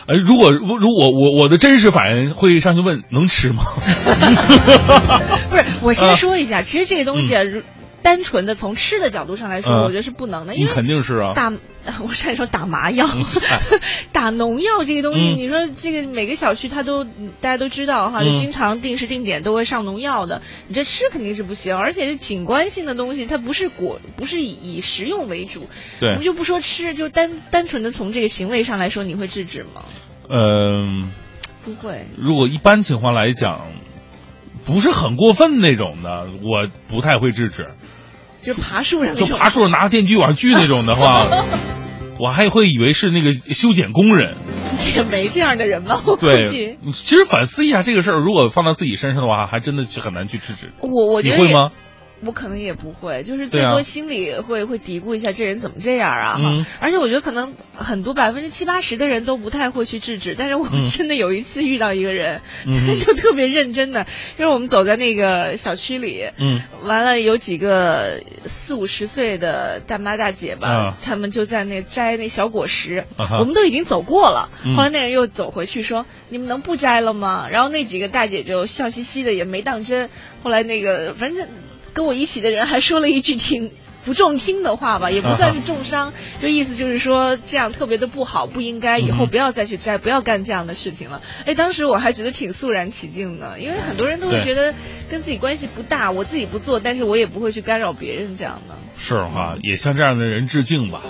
哎，如果如如果我我的真实反应会上去问能吃吗？[laughs] 不是，我先说一下，其实这个东西啊，单纯的从吃的角度上来说，我觉得是不能的，因为肯定是啊。打 [laughs] 我差点说打麻药，[laughs] 打农药这个东西，你说这个每个小区它都大家都知道哈，就经常定时定点都会上农药的，你这吃肯定是不行，而且是景观性的东西，它不是果，不是以以食用为主。对，我们就不说吃，就单单纯的从这个行为上来说，你会制止吗？嗯，不会。如果一般情况来讲，不是很过分那种的，我不太会制止。就爬树上，就爬树上拿个电锯往上锯那种的话，[laughs] 我还会以为是那个修剪工人。[laughs] 也没这样的人吧？我估对计，其实反思一下这个事儿，如果放到自己身上的话，还真的是很难去制止。我我觉得你会吗？我可能也不会，就是最多心里会、会嘀咕一下，这人怎么这样啊？哈、嗯。而且我觉得可能很多百分之七八十的人都不太会去制止，但是我嗯。真的有一次遇到一个人，嗯他就特别认真的，就是我们走在那个小区里，嗯，完了有几个四五十岁的大妈大姐吧，啊。他们就在那摘那小果实，啊我们都已经走过了，嗯。后来那人又走回去说：“你们能不摘了吗？”然后那几个大姐就笑嘻嘻的，也没当真。后来那个反正跟我一起的人还说了一句挺。不中听的话吧，[laughs] 也不算是重伤，就意思就是说这样特别的不好，不应该，以后嗯不要再去摘，不要干这样的事情了。哎，当时我还觉得挺肃然起敬的，因为很多人都会觉得跟自己关系不大，我自己不做，但是我也不会去干扰别人这样的。是哈，也向这样的人致敬吧。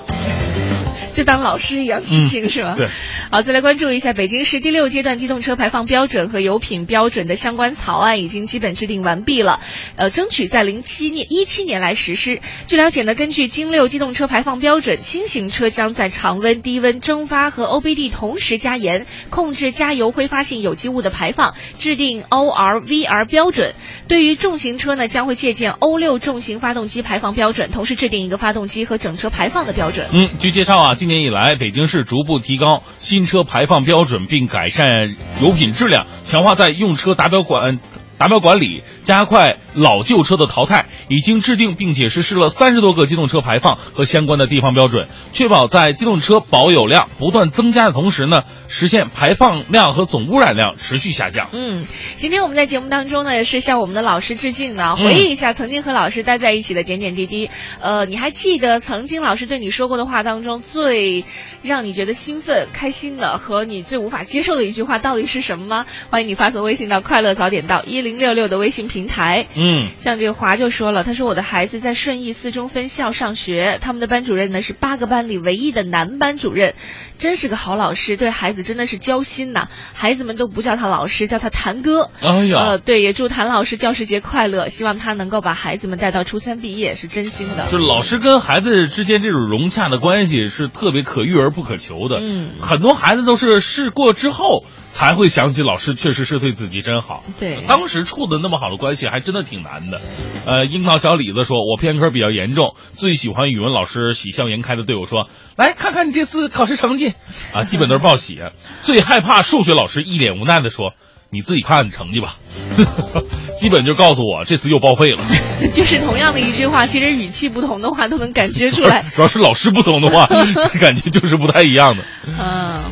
[laughs] 就当老师一样去听、嗯是吧？对。好，再来关注一下北京市第六阶段机动车排放标准和油品标准的相关草案已经基本制定完毕了，呃，争取在零七年一七年来实施。据了解呢，根据京六机动车排放标准，轻型车将在常温、低温蒸发和 OBD 同时加盐，控制加油挥发性有机物的排放，制定 ORVR 标准。对于重型车呢，将会借鉴欧六重型发动机排放标准，同时制定一个发动机和整车排放的标准。嗯，据介绍啊，今年以来，北京市逐步提高新车排放标准，并改善油品质量，强化在用车达标管。达标管理，加快老旧车的淘汰，已经制定并且实施了三十多个机动车排放和相关的地方标准，确保在机动车保有量不断增加的同时呢，实现排放量和总污染量持续下降。嗯，今天我们在节目当中呢，也是向我们的老师致敬呢，嗯回忆一下曾经和老师待在一起的点点滴滴。呃，你还记得曾经老师对你说过的话当中，最让你觉得兴奋、开心的和你最无法接受的一句话到底是什么吗？欢迎你发送微信到“快乐早点到一零六六”的微信平台。嗯，像这个华就说了，他说我的孩子在顺义四中分校上学，他们的班主任呢是八个班里唯一的男班主任，真是个好老师，对孩子真的是交心呐。孩子们都不叫他老师，叫他谭哥。哎呀呃，对，也祝谭老师教师节快乐，希望他能够把孩子们带到初三毕业，是真心的。就老师跟孩子之间这种融洽的关系是特别可遇而不可求的。嗯，很多孩子都是试过之后才会想起老师确实是对自己真好。对，当时处的那么好的关系还真的挺难的。呃，樱桃小李子说，我偏科比较严重，最喜欢语文老师喜笑颜开的对我说：“来看看你这次考试成绩。”啊，基本都是报喜。最害怕数学老师一脸无奈的说：“你自己看成绩吧。[laughs] ”基本就告诉我这次又报废了。[laughs] 就是同样的一句话，其实语气不同的话都能感觉出来。主要是老师不同的话，[laughs] 感觉就是不太一样的。嗯，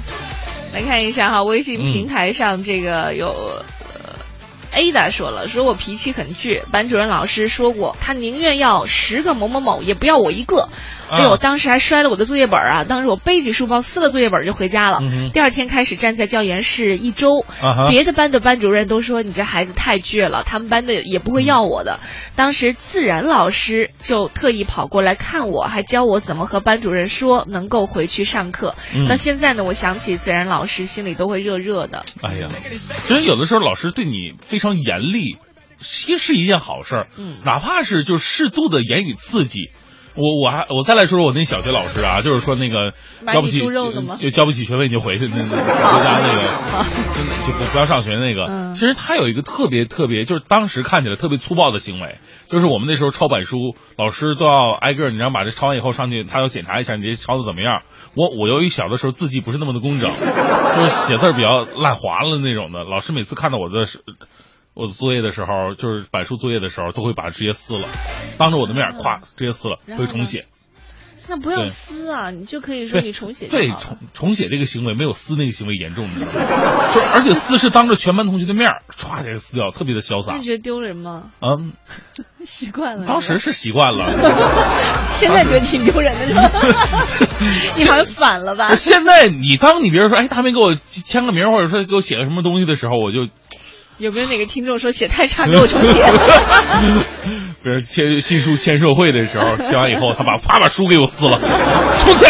来看一下哈，微信平台上这个有。Ada 说了，说我脾气很倔，班主任老师说过，他宁愿要十个某某某，也不要我一个。哎呦，当时还摔了我的作业本啊！当时我背起书包撕了作业本就回家了。嗯、第二天开始站在教研室一周，啊、别的班的班主任都说你这孩子太倔了，他们班的也不会要我的。当时自然老师就特意跑过来看我，还教我怎么和班主任说，能够回去上课。嗯、那现在呢，我想起自然老师，心里都会热热的。哎呀，其实有的时候老师对你非常严厉，其实是一件好事儿。嗯，哪怕是就适度的言语刺激。我我还我再来说说我那小学老师啊，就是说那个交不起就交不起学费你就回去那个回家那个，[laughs] 就不不要上学那个。嗯、其实他有一个特别特别，就是当时看起来特别粗暴的行为，就是我们那时候抄板书，老师都要挨个，你知道把这抄完以后上去，他要检查一下你这抄的怎么样。我我由于小的时候字迹不是那么的工整，就是写字比较烂滑了那种的，老师每次看到我的。我的作业的时候，就是板书作业的时候，都会把它直接撕了，当着我的面，咵，直接撕了，会重写。那不要撕啊，你就可以说你重写对重重写这个行为没有撕那个行为严重，你知道吗？就而且撕是当着全班同学的面，歘就撕掉，特别的潇洒。你觉得丢人吗？嗯，[laughs] 习惯了。当时是习惯了，[laughs] 现在觉得挺丢人的？[laughs] 你好像反了吧？现在你当你别人说，哎，他没给我签个名，或者说给我写个什么东西的时候，我就。有没有哪个听众说写太差给我 [laughs] 重写？[laughs] 比如签新书签售会的时候，签完以后，他把啪把书给我撕了，重写。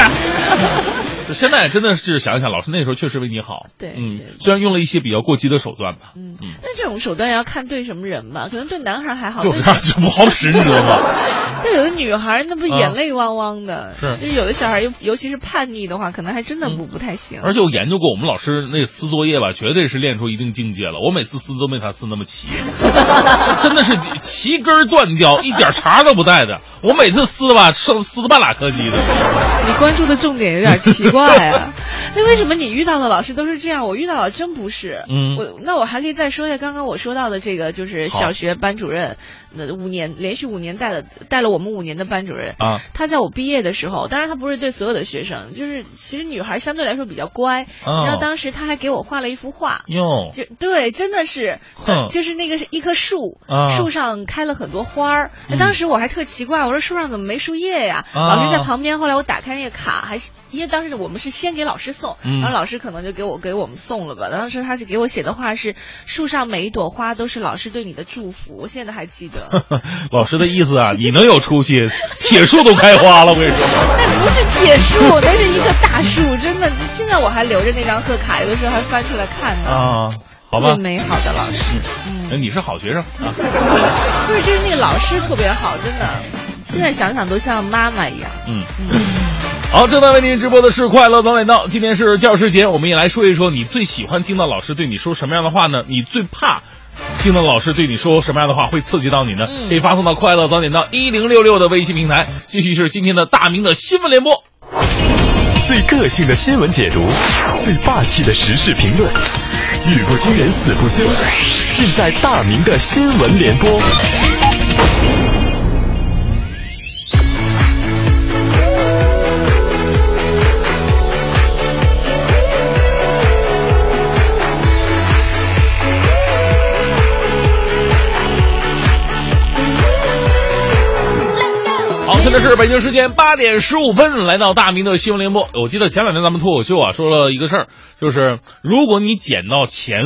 现在真的是想想，老师那时候确实为你好。对嗯，虽然用了一些比较过激的手段吧。嗯，那这种手段要看对什么人吧，可能对男孩还好，对就就不好使，你知道吗？[laughs] 但有的女孩那不眼泪汪汪的，是就是有的小孩尤尤其是叛逆的话，可能还真的不不太行。而且我研究过，我们老师那撕作业吧，绝对是练出一定境界了。我每次撕都没他撕那么齐，[laughs] 真的是齐根断掉，一点茬都不带的。我每次撕吧，剩撕的半拉磕叽的。你关注的重点有点奇怪啊！那 [laughs] 为什么你遇到的老师都是这样？我遇到的真不是。嗯我那我还可以再说一下刚刚我说到的这个，就是小学班主任，那五年连续五年带了带了我们五年的班主任啊。他在我毕业的时候，当然他不是对所有的学生，就是其实女孩相对来说比较乖。哦然后当时他还给我画了一幅画。哟，就对，真的是，哼就是那个是一棵树，啊树上开了很多花儿。当时我还特奇怪，我说树上怎么没树叶呀？啊老师在旁边，后来我打开那个卡，还因为当时我们是先给老师送，嗯然后老师可能就给我给我们送了吧。当时他是给我写的话是树上每一朵花都是老师对你的祝福，我现在还记得。[laughs] 老师的意思啊，你能有出息，铁树都开花了，我跟你说。[laughs] 那不是铁树，那是一棵大树，真的。现在我还留着那张贺卡，有的时候还翻出来看呢。啊，好吧。美好的老师，嗯你是好学生啊。不是，就是那个老师特别好，真的。现在想想都像妈妈一样。嗯嗯，好，正在为您直播的是《快乐早点到》，今天是教师节，我们也来说一说你最喜欢听到老师对你说什么样的话呢？你最怕听到老师对你说什么样的话会刺激到你呢？嗯可以发送到《快乐早点到》一零六六的微信平台。继续是今天的大明的新闻联播。最个性的新闻解读，最霸气的时事评论，语不惊人死不休，尽在大明的新闻联播。现在是北京时间八点十五分，来到大明的新闻联播。我记得前两天咱们脱口秀啊说了一个事儿，就是如果你捡到钱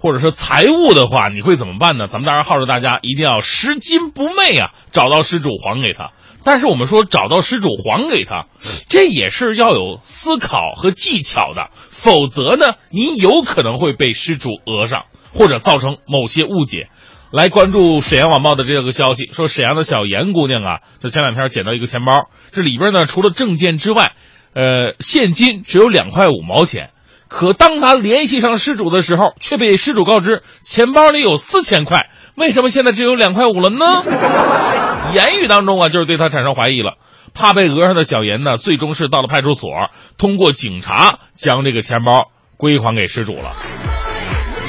或者说财物的话，你会怎么办呢？咱们当然号召大家一定要拾金不昧啊，找到失主还给他。但是我们说找到失主还给他，这也是要有思考和技巧的，否则呢，你有可能会被失主讹上，或者造成某些误解。来关注沈阳晚报的这个消息，说沈阳的小严姑娘啊，就前两天捡到一个钱包，这里边呢除了证件之外，呃，现金只有两块五毛钱。可当他联系上失主的时候，却被失主告知钱包里有四千块，为什么现在只有两块五了呢？[laughs] 言语当中啊，就是对他产生怀疑了。怕被讹上的小严呢，最终是到了派出所，通过警察将这个钱包归还给失主了。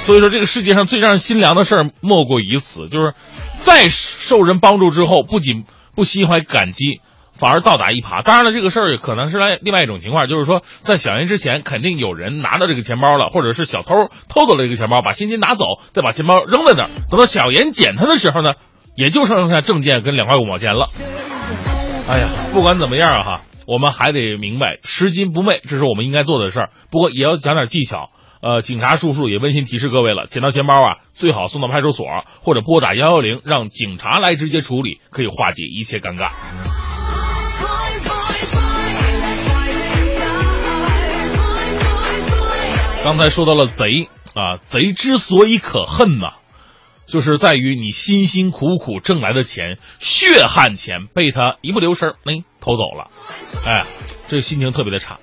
所以说，这个世界上最让人心凉的事儿莫过于此，就是在受人帮助之后，不仅不心怀感激，反而倒打一耙。当然了，这个事儿可能是来另外一种情况，就是说，在小严之前，肯定有人拿到这个钱包了，或者是小偷偷走了这个钱包，把现金拿走，再把钱包扔在那儿。等到小严捡他的时候呢，也就剩下证件跟两块五毛钱了。哎呀，不管怎么样啊哈，我们还得明白拾金不昧，这是我们应该做的事儿。不过也要讲点技巧。呃，警察叔叔也温馨提示各位了，捡到钱包啊，最好送到派出所或者拨打幺幺零，让警察来直接处理，可以化解一切尴尬。刚才说到了贼啊，贼之所以可恨呐、就是在于你辛辛苦苦挣来的钱，血汗钱被他一不留神哎偷走了，哎，这心情特别的差。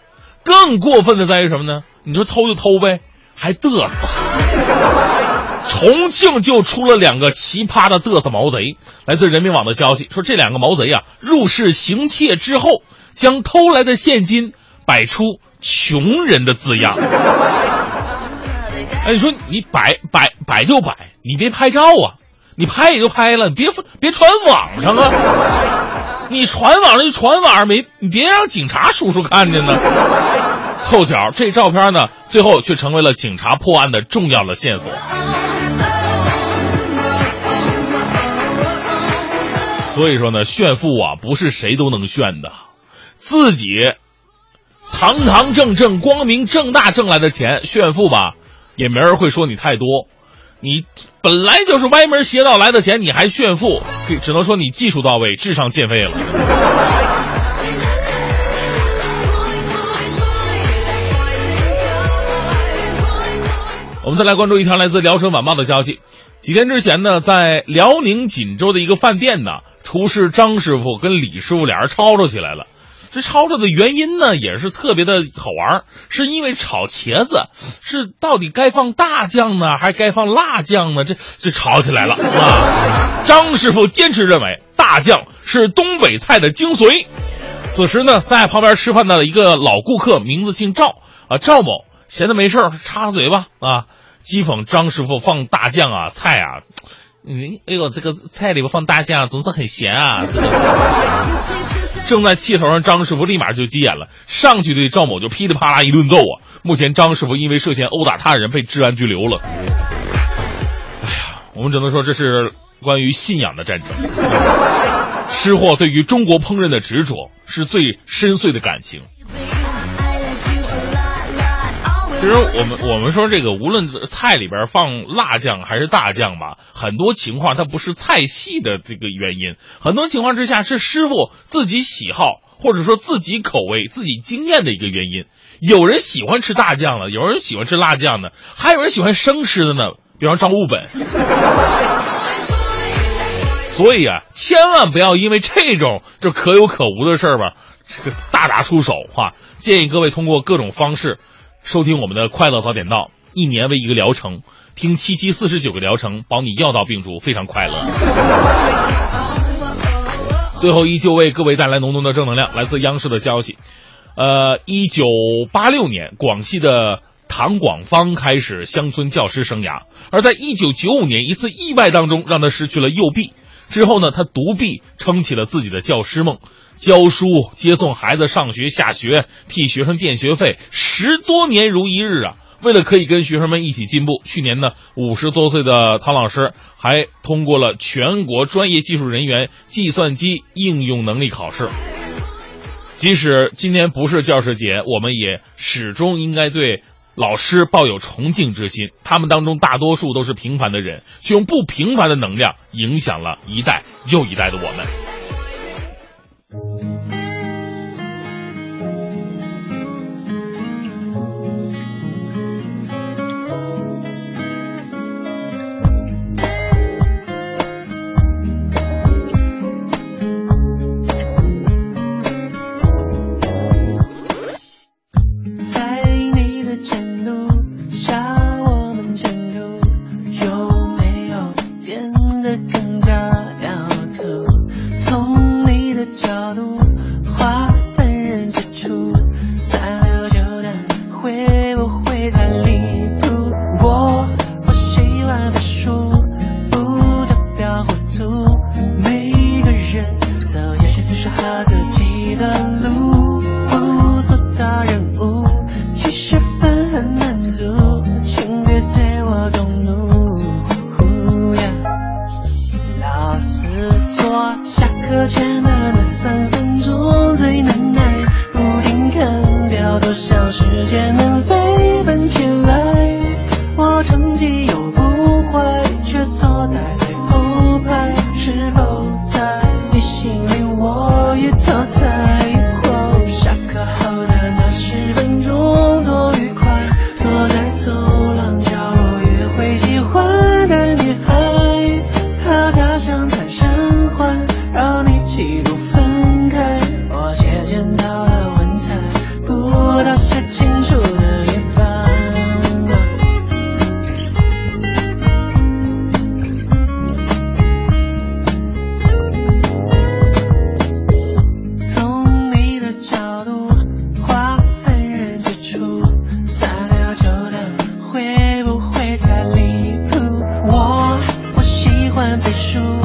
更过分的在于什么呢？你说偷就偷呗，还嘚瑟。重庆就出了两个奇葩的嘚瑟毛贼。来自人民网的消息说，这两个毛贼啊，入室行窃之后，将偷来的现金摆出“穷人”的字样。哎，你说你摆摆摆就摆，你别拍照啊！你拍也就拍了，你别别传网上啊！[laughs] 你传网上就传网上，没你别让警察叔叔看见呢。凑巧，这照片呢，最后却成为了警察破案的重要的线索。所以说呢，炫富啊，不是谁都能炫的，自己堂堂正正、光明正大挣来的钱炫富吧，也没人会说你太多。你本来就是歪门邪道来的钱，你还炫富，只能说你技术到位，智商欠费了。我们再来关注一条来自《聊城晚报》的消息。几天之前呢，在辽宁锦州的一个饭店呢，厨师张师傅跟李师傅俩人吵吵起来了。这吵吵的原因呢，也是特别的好玩，是因为炒茄子是到底该放大酱呢，还是该放辣酱呢？这这吵起来了啊！张师傅坚持认为大酱是东北菜的精髓。此时呢，在旁边吃饭的一个老顾客，名字姓赵啊，赵某闲的没事插嘴吧啊，讥讽张师傅放大酱啊，菜啊，嗯，哎呦，这个菜里边放大酱啊总是很咸啊。正在气头上，张师傅立马就急眼了，上去对赵某就噼里啪啦一顿揍啊！目前张师傅因为涉嫌殴打他人被治安拘留了。哎呀，我们只能说这是关于信仰的战争。吃货对于中国烹饪的执着是最深邃的感情。其实我们我们说这个，无论菜里边放辣酱还是大酱吧，很多情况它不是菜系的这个原因，很多情况之下是师傅自己喜好或者说自己口味、自己经验的一个原因。有人喜欢吃大酱了，有人喜欢吃辣酱的，还有人喜欢生吃的呢，比方张悟本。[laughs] 所以啊，千万不要因为这种就可有可无的事儿吧，这个大打出手哈、建议各位通过各种方式收听我们的快乐早点到，一年为一个疗程，听七七四十九个疗程，保你药到病除，非常快乐。[laughs] 最后依旧为各位带来浓浓的正能量，来自央视的消息，呃，一九八六年，广西的唐广芳开始乡村教师生涯，而在一九九五年一次意外当中，让他失去了右臂。之后呢，他独臂撑起了自己的教师梦，教书、接送孩子上学下学，替学生垫学费，十多年如一日啊！为了可以跟学生们一起进步，去年呢，五十多岁的唐老师还通过了全国专业技术人员计算机应用能力考试。即使今年不是教师节，我们也始终应该对老师抱有崇敬之心。他们当中大多数都是平凡的人，却用不平凡的能量影响了一代又一代的我们。在被书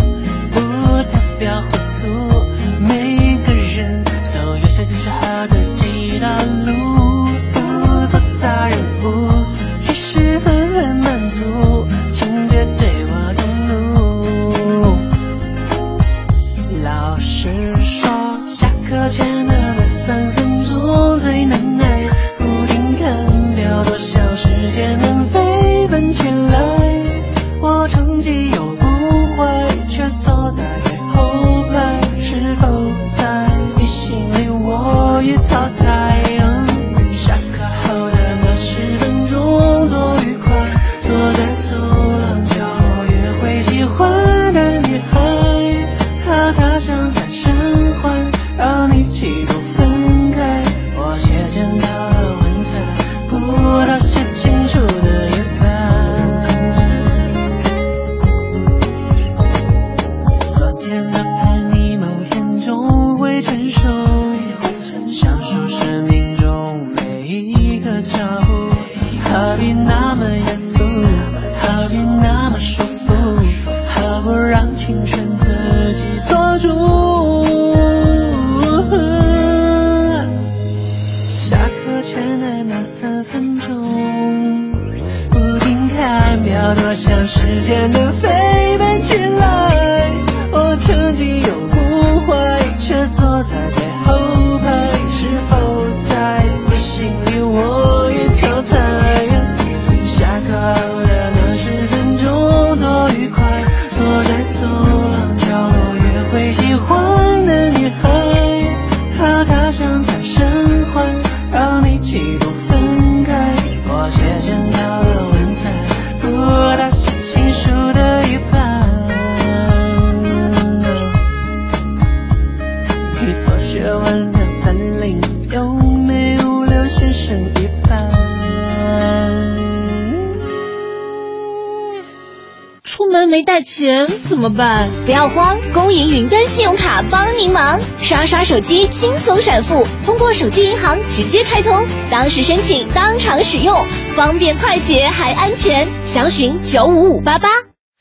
手机轻松闪付，通过手机银行直接开通，当时申请当场使用，方便快捷还安全。详询九五五八八。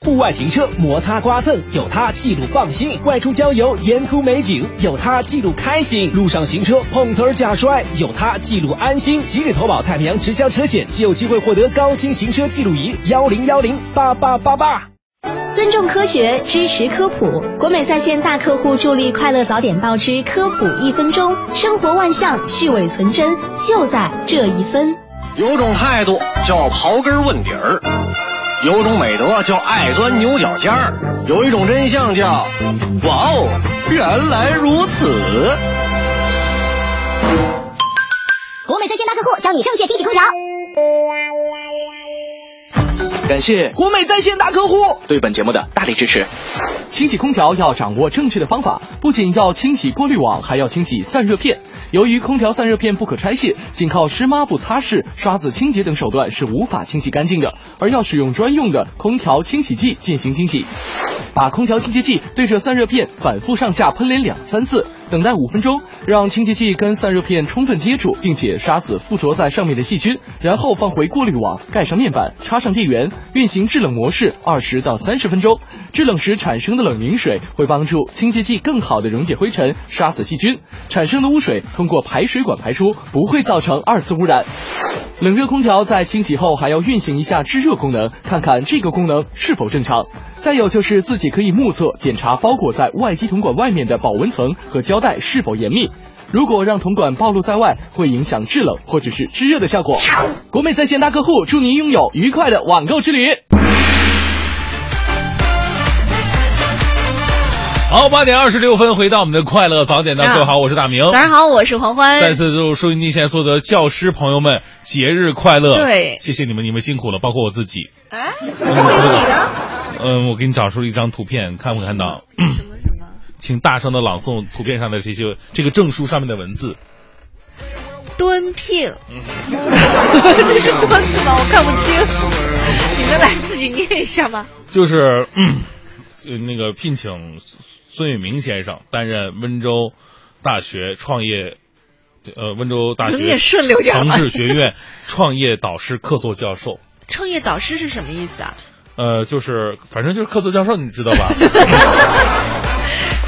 户外停车摩擦刮蹭，有它记录放心；外出郊游沿途美景，有它记录开心；路上行车碰瓷儿假摔，有它记录安心。即日投保太平洋直销车险，即有机会获得高清行车记录仪幺零幺零八八八八。尊重科学，支持科普。国美在线大客户助力快乐早点到之科普一分钟，生活万象去伪存真，就在这一分。有种态度叫刨根问底儿，有种美德叫爱钻牛角尖儿，有一种真相叫哇哦，原来如此。国美在线大客户教你正确清洗空调。感谢国美在线大客户对本节目的大力支持。清洗空调要掌握正确的方法，不仅要清洗过滤网，还要清洗散热片。由于空调散热片不可拆卸，仅靠湿抹布擦拭、刷子清洁等手段是无法清洗干净的，而要使用专用的空调清洗剂进行清洗。把空调清洁剂对着散热片反复上下喷淋两三次，等待五分钟，让清洁剂跟散热片充分接触，并且杀死附着在上面的细菌，然后放回过滤网，盖上面板，插上电源，运行制冷模式二十到三十分钟。制冷时产生的冷凝水会帮助清洁剂更好的溶解灰尘，杀死细菌。产生的污水通过排水管排出，不会造成二次污染。冷热空调在清洗后还要运行一下制热功能，看看这个功能是否正常。再有就是自己可以目测检查包裹在外机铜管外面的保温层和胶带是否严密。如果让铜管暴露在外，会影响制冷或者是制热的效果。国美在线大客户祝您拥有愉快的网购之旅。好，八点二十六分，回到我们的快乐早点的，各位好，我是大明。早上好，我是黄欢。再次祝收音机前所有的教师朋友们节日快乐！对，谢谢你们，你们辛苦了，包括我自己。哎，还有你呢？嗯，我给你找出了一张图片，看没看到？什么什么？[clears throat] 请大声的朗诵图片上的这些这个证书上面的文字。蹲聘，[laughs] 这是蹲字吗？我看不清，你们来自己念一下吧？就是，嗯，就那个聘请孙宇明先生担任温州大学创业，呃，温州大学 [laughs] 城市学院创业导师客座教授。[laughs] 创业导师是什么意思啊？呃，就是反正就是客座教授，你知道吧？[laughs]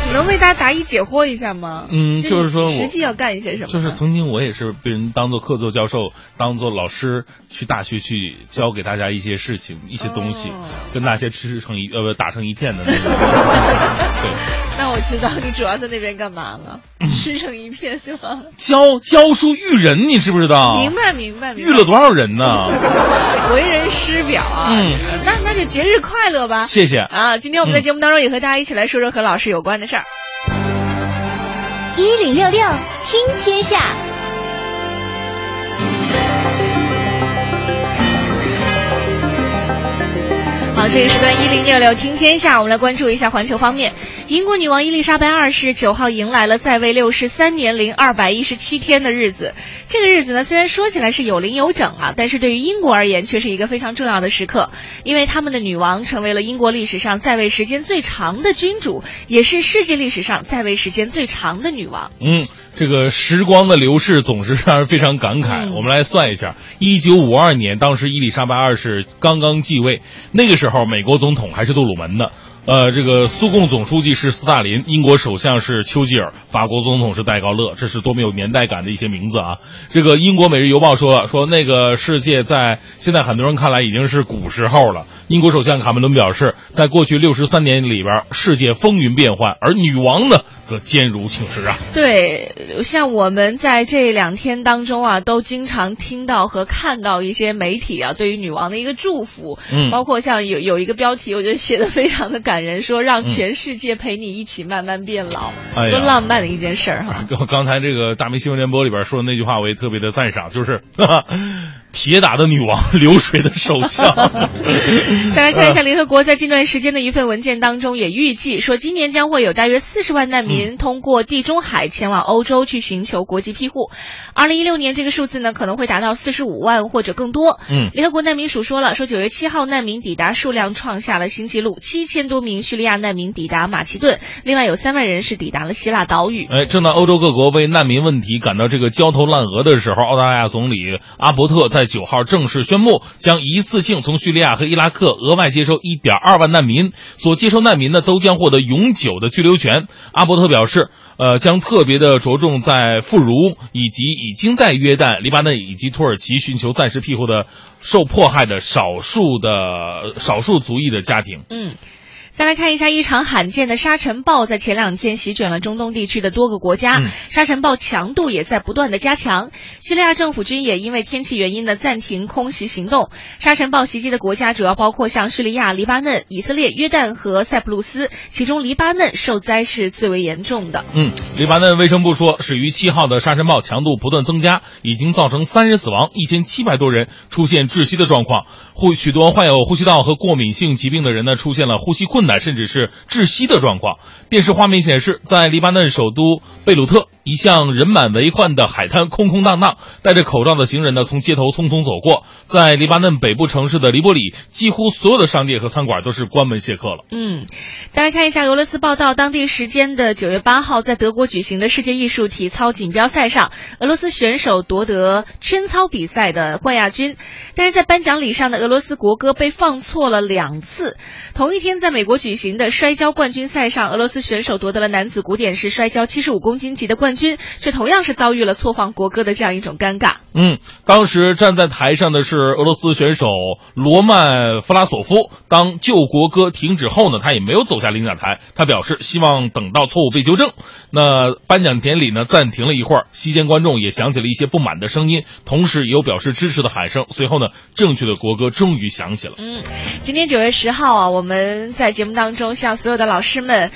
你能为大家答疑解惑一下吗？嗯，就是说实际要干一些什么？就是曾经我也是被人当做客座教授，当做老师去大学去教给大家一些事情、一些东西，跟那些吃成一呃不打成一片的那种。[laughs] 那我知道你主要在那边干嘛了？吃成一片是吧？教教书育人，你知不知道？明白明白。育了多少人呢？[laughs] 为人师表啊！嗯，那那就节日快乐吧！谢谢啊！今天我们在节目当中也和大家一起来说说和老师有关的事儿。一零六六听天下。好，这个时段一零六六听天下，我们来关注一下环球方面。英国女王伊丽莎白二世九号迎来了在位六十三年零二百一十七天的日子。这个日子呢，虽然说起来是有零有整啊，但是对于英国而言却是一个非常重要的时刻，因为他们的女王成为了英国历史上在位时间最长的君主，也是世界历史上在位时间最长的女王。嗯，这个时光的流逝总是让人非常感慨。我们来算一下，一九五二年，当时伊丽莎白二世刚刚继位，那个时候美国总统还是杜鲁门呢。呃，这个苏共总书记是斯大林，英国首相是丘吉尔，法国总统是戴高乐，这是多么有年代感的一些名字啊！这个英国《每日邮报》说了，说那个世界在现在很多人看来已经是古时候了。英国首相卡梅伦表示，在过去六十三年里边，世界风云变幻，而女王呢，则坚如青石啊。对，像我们在这两天当中啊，都经常听到和看到一些媒体啊对于女王的一个祝福，嗯包括像有有一个标题，我觉得写的非常的感人，说让嗯全世界陪你一起慢慢变老，哎多浪漫的一件事儿哈。刚刚才这个大明新闻联播里边说的那句话，我也特别的赞赏，就是铁打的女王，流水的首相。[laughs] 再来看一下联合国在近段时间的一份文件当中，也预计说，今年将会有大约四十万难民通过地中海前往欧洲去寻求国际庇护。二零一六年这个数字呢可能会达到四十五万或者更多。嗯联合国难民署说了，说九月七号难民抵达数量创下了新纪录，七千多名叙利亚难民抵达马其顿，另外有三万人是抵达了希腊岛屿。哎，正当欧洲各国为难民问题感到这个焦头烂额的时候，澳大利亚总理阿伯特在九号正式宣布，将一次性从叙利亚和伊拉克额外接收一点二万难民，所接收难民呢都将获得永久的居留权。阿伯特表示，呃，将特别的着重在妇孺以及已经在约旦、黎巴嫩以及土耳其寻求暂时庇护的受迫害的少数的少数族裔的家庭。嗯。再来看一下，一场罕见的沙尘暴在前两天席卷了中东地区的多个国家，嗯沙尘暴强度也在不断的加强。叙利亚政府军也因为天气原因呢暂停空袭行动。沙尘暴袭击的国家主要包括像叙利亚、黎巴嫩、以色列、约旦和塞浦路斯，其中黎巴嫩受灾是最为严重的。嗯，黎巴嫩卫生部说，始于七号的沙尘暴强度不断增加，已经造成三人死亡，一千七百多人出现窒息的状况。呼许多患有呼吸道和过敏性疾病的人呢，出现了呼吸困难甚至是窒息的状况。电视画面显示，在黎巴嫩首都贝鲁特，一向人满为患的海滩空空荡荡，戴着口罩的行人呢从街头匆匆走过。在黎巴嫩北部城市的黎波里，几乎所有的商店和餐馆都是关门谢客了。嗯，再来看一下俄罗斯报道，当地时间的九月八号，在德国举行的世界艺术体操锦标赛上，俄罗斯选手夺得圈操比赛的冠亚军，但是在颁奖礼上的俄俄罗斯国歌被放错了两次。同一天，在美国举行的摔跤冠军赛上，俄罗斯选手夺得了男子古典式摔跤七十五公斤级的冠军，却同样是遭遇了错放国歌的这样一种尴尬。嗯，当时站在台上的是俄罗斯选手罗曼弗拉索夫。当救国歌停止后呢，他也没有走下领奖台，他表示希望等到错误被纠正。那颁奖典礼呢暂停了一会儿，席间观众也响起了一些不满的声音，同时也有表示支持的喊声。随后呢，正确的国歌终于想起了。嗯，今天九月十号啊，我们在节目当中向所有的老师们。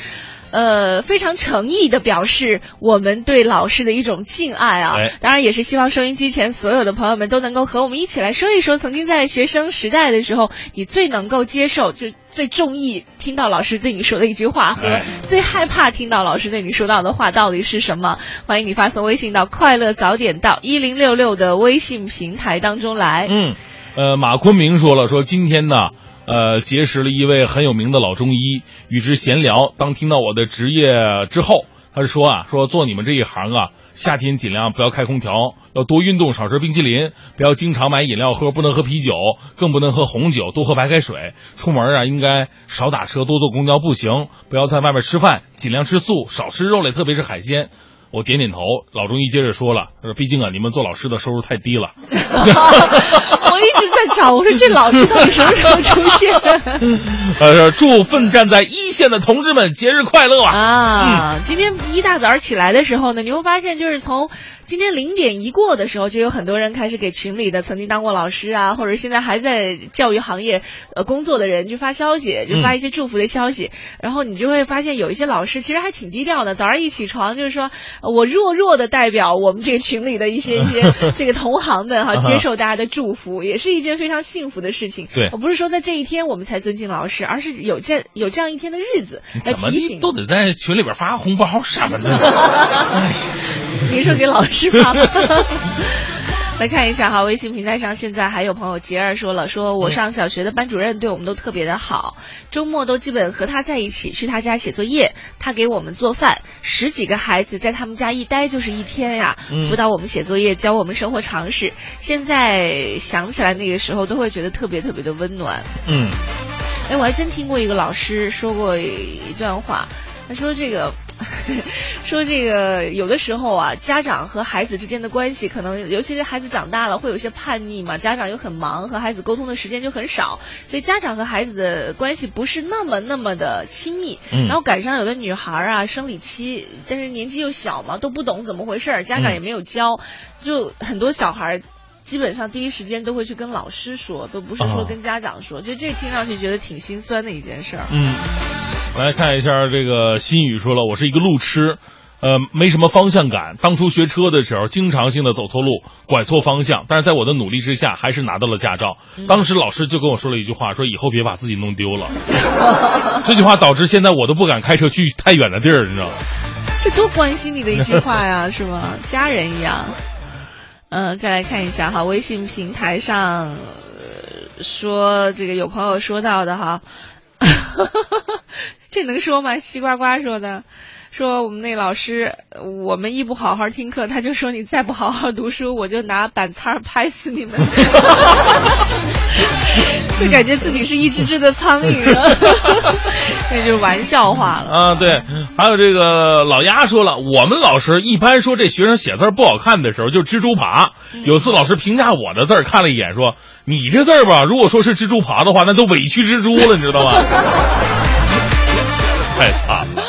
呃，非常诚意的表示我们对老师的一种敬爱啊！哎当然也是希望收音机前所有的朋友们都能够和我们一起来说一说，曾经在学生时代的时候，你最能够接受、就最中意听到老师对你说的一句话，和哎最害怕听到老师对你说到的话到底是什么？欢迎你发送微信到“快乐早点到一零六六”的微信平台当中来。嗯，呃，马坤明说了，说今天呢。呃，结识了一位很有名的老中医，与之闲聊。当听到我的职业之后，他说啊，说做你们这一行啊，夏天尽量不要开空调，要多运动，少吃冰淇淋，不要经常买饮料喝，不能喝啤酒，更不能喝红酒，多喝白开水。出门啊，应该少打车，多坐公交步行，不要在外面吃饭，尽量吃素，少吃肉类，特别是海鲜。我点点头，老中医接着说了，他说：“毕竟啊，你们做老师的收入太低了。[laughs] ”我一直在找，我说这老师到底什么时候出现？[laughs] 呃，祝奋战在一线的同志们节日快乐啊！啊，今天一大早起来的时候呢，你会发现，就是从今天零点一过的时候，就有很多人开始给群里的曾经当过老师啊，或者现在还在教育行业呃工作的人，就发消息，就发一些祝福的消息。然后你就会发现，有一些老师其实还挺低调的，早上一起床就是说，呃我弱弱的代表我们这个群里的一些一些 [laughs] 这个同行们哈，接受大家的祝福，也是一件件非常幸福的事情。对我不是说在这一天我们才尊敬老师，而是有这有这样一天的日子来怎么提醒。都得在群里边发红包什么的。您 [laughs] 说给老师发吗？[laughs] 来看一下哈，微信平台上现在还有朋友杰儿说了，说我上小学的班主任对我们都特别的好，周末都基本和他在一起，去他家写作业，他给我们做饭，十几个孩子在他们家一待就是一天呀，嗯辅导我们写作业，教我们生活常识。现在想起来那个时候，都会觉得特别特别的温暖。嗯，哎，我还真听过一个老师说过一段话，他说这个。[laughs] 说这个有的时候啊，家长和孩子之间的关系，可能尤其是孩子长大了，会有些叛逆嘛，家长又很忙，和孩子沟通的时间就很少，所以家长和孩子的关系不是那么那么的亲密。嗯然后赶上有的女孩啊，生理期，但是年纪又小嘛，都不懂怎么回事儿，家长也没有教，就很多小孩。基本上第一时间都会去跟老师说，都不是说哦跟家长说。就这听上去觉得挺心酸的一件事儿。嗯，来看一下这个新宇说了，我是一个路痴，呃，没什么方向感。当初学车的时候，经常性的走错路，拐错方向，但是在我的努力之下，还是拿到了驾照。当时老师就跟我说了一句话，说以后别把自己弄丢了。这句话导致现在我都不敢开车去太远的地儿，你知道吗？这多关心你的一句话呀，是吗？家人一样。嗯、再来看一下哈，微信平台上、呃说这个有朋友说到的哈，[laughs] 这能说吗？西瓜瓜说的，说我们那老师，呃我们一不好好听课，他就说你再不好好读书，我就拿板擦拍死你们。[laughs] 就感觉自己是一只只的苍蝇了，[laughs] 那就是玩笑话了。啊，对，还有这个老鸭说了，我们老师一般说这学生写字儿不好看的时候，就蜘蛛爬。有次老师评价我的字儿，看了一眼说：“你这字儿吧，如果说是蜘蛛爬的话，那都委屈蜘蛛了，你知道吗？” [laughs] 太惨了。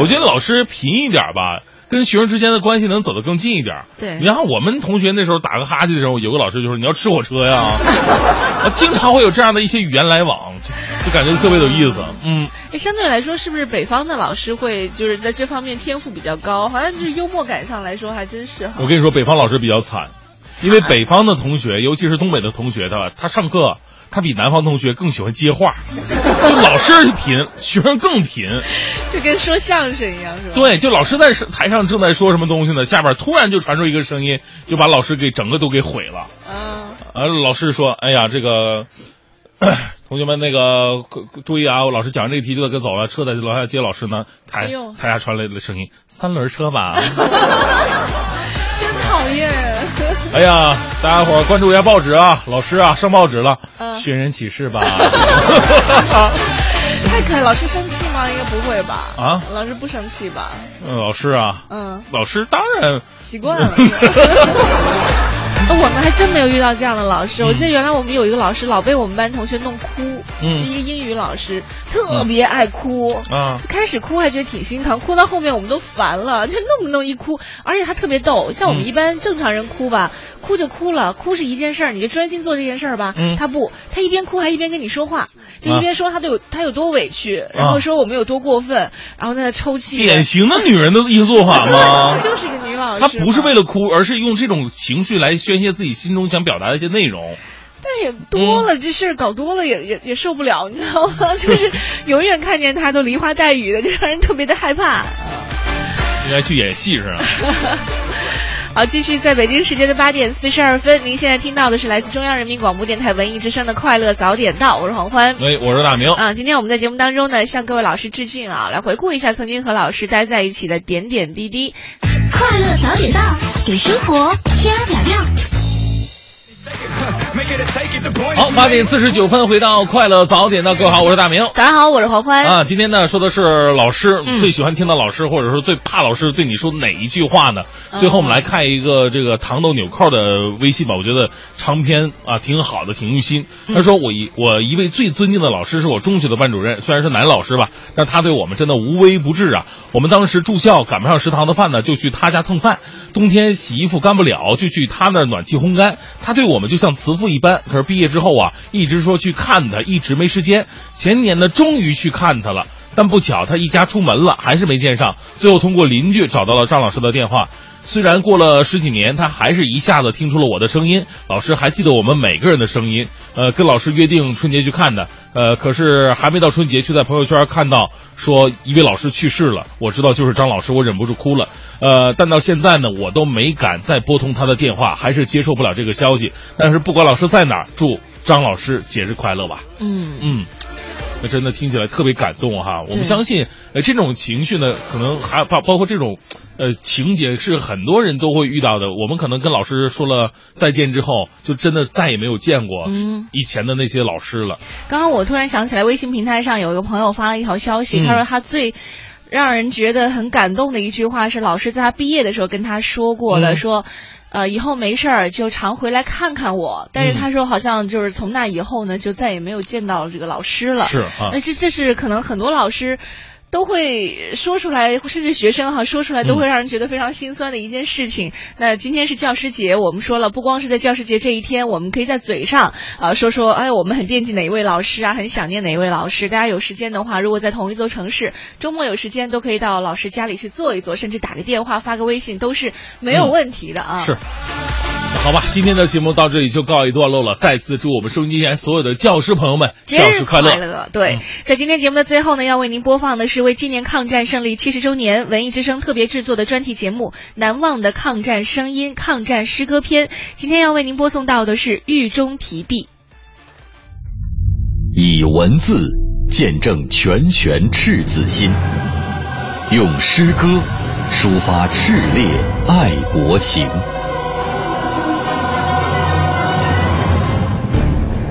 嗯，我觉得老师贫一点吧。跟学生之间的关系能走得更近一点。对你看我们同学那时候打个哈欠的时候，有个老师就说：“你要吃火车呀。[laughs] ”啊，经常会有这样的一些语言来往，就就感觉特别有意思。嗯，哎相对来说，是不是北方的老师会就是在这方面天赋比较高？好像就是幽默感上来说，还真是哈。我跟你说，北方老师比较惨，因为 [laughs] 北方的同学，尤其是东北的同学，他他上课他比南方同学更喜欢接话，[laughs] 就老师贫，学生更贫。就跟说相声一样，是吧？对，就老师在台上正在说什么东西呢，下边突然就传出一个声音，就把老师给整个都给毁了。嗯，啊，老师说：“哎呀，这个 [clears throat] 同学们，那个注意啊，我老师讲完这个题就该走了，车在楼下接老师呢。台台下传来的声音：三轮车吧。[laughs] 真讨厌。[laughs] 哎呀，大家伙儿关注一下报纸啊，老师啊上报纸了，嗯寻人启事吧。[laughs] 太可爱，老师生气吗？应该不会吧？啊，老师不生气吧？嗯，老师啊，嗯，老师当然习惯了。[laughs] 呃 [laughs] 我们还真没有遇到这样的老师。我记得原来我们有一个老师，老被我们班同学弄哭，嗯一个英语老师，特别爱哭。啊，开始哭还觉得挺心疼，哭到后面我们都烦了，就弄不弄一哭，而且他特别逗。像我们嗯一般正常人哭吧，哭就哭了，哭是一件事儿，你就专心做这件事儿吧。嗯他不，他一边哭还一边跟你说话，就啊一边说他都有他有多委屈，然后说我们有多过分，然后在那抽泣。典型的女人的一个做法吗她？[laughs] 就是一个女老师。她不是为了哭，而是用这种情绪来宣泄自己心中想表达的一些内容。但也多了，这事儿搞多了也也也受不了，你知道吗？[laughs] 就是永远看见他都梨花带雨的，就让人特别的害怕。[laughs] 应该去演戏是吧？[laughs] 好，继续在北京时间的八点四十二分，您现在听到的是来自中央人民广播电台文艺之声的《快乐早点到》，我是黄欢。哎，我是大明。啊，今天我们在节目当中呢，向各位老师致敬啊，来回顾一下曾经和老师待在一起的点点滴滴。快乐早点到，给生活加点料。好，八点四十九分，回到快乐早点的，各位好，我是大明。早上好，我是黄欢。啊，今天呢说的是老师、嗯最喜欢听到老师，或者说最怕老师对你说哪一句话呢？嗯最后我们来看一个这个糖豆纽扣的微信吧，我觉得长篇啊挺好的，挺用心。嗯他说我一我一位最尊敬的老师是我中学的班主任，虽然是男老师吧，但他对我们真的无微不至啊。我们当时住校赶不上食堂的饭呢，就去他家蹭饭。冬天洗衣服干不了，就去他那儿暖气烘干。他对我们就像慈不一般。可是毕业之后啊，一直说去看他，一直没时间。前年呢，终于去看他了。但不巧，他一家出门了，还是没见上。最后通过邻居找到了张老师的电话。虽然过了十几年，他还是一下子听出了我的声音。老师还记得我们每个人的声音，呃，跟老师约定春节去看的，呃，可是还没到春节，却在朋友圈看到说一位老师去世了。我知道就是张老师，我忍不住哭了。呃，但到现在呢，我都没敢再拨通他的电话，还是接受不了这个消息。但是不管老师在哪儿，祝张老师节日快乐吧。嗯嗯。那真的听起来特别感动哈！我们相信，呃，这种情绪呢，可能还包包括这种，呃，情节是很多人都会遇到的。我们可能跟老师说了再见之后，就真的再也没有见过嗯以前的那些老师了。刚刚我突然想起来，微信平台上有一个朋友发了一条消息，嗯他说他最让人觉得很感动的一句话是老师在他毕业的时候跟他说过的，嗯说。呃，以后没事儿就常回来看看我。但是嗯他说，好像就是从那以后呢，就再也没有见到这个老师了。是啊那这这是可能很多老师都会说出来，甚至学生哈说出来都会让人觉得非常心酸的一件事情。那今天是教师节，我们说了，不光是在教师节这一天，我们可以在嘴上啊、说说，哎，我们很惦记哪一位老师啊，很想念哪一位老师。大家有时间的话，如果在同一座城市，周末有时间都可以到老师家里去坐一坐，甚至打个电话、发个微信都是没有问题的啊。是。那好吧，今天的节目到这里就告一段落了。再次祝我们收音机前所有的教师朋友们节日教师快乐！乐！对，嗯在今天节目的最后呢，要为您播放的是为纪念抗战胜利七十周年文艺之声特别制作的专题节目《难忘的抗战声音》抗战诗歌篇。今天要为您播送到的是《狱中题壁》。以文字见证拳拳赤子心，用诗歌抒发炽烈爱国情。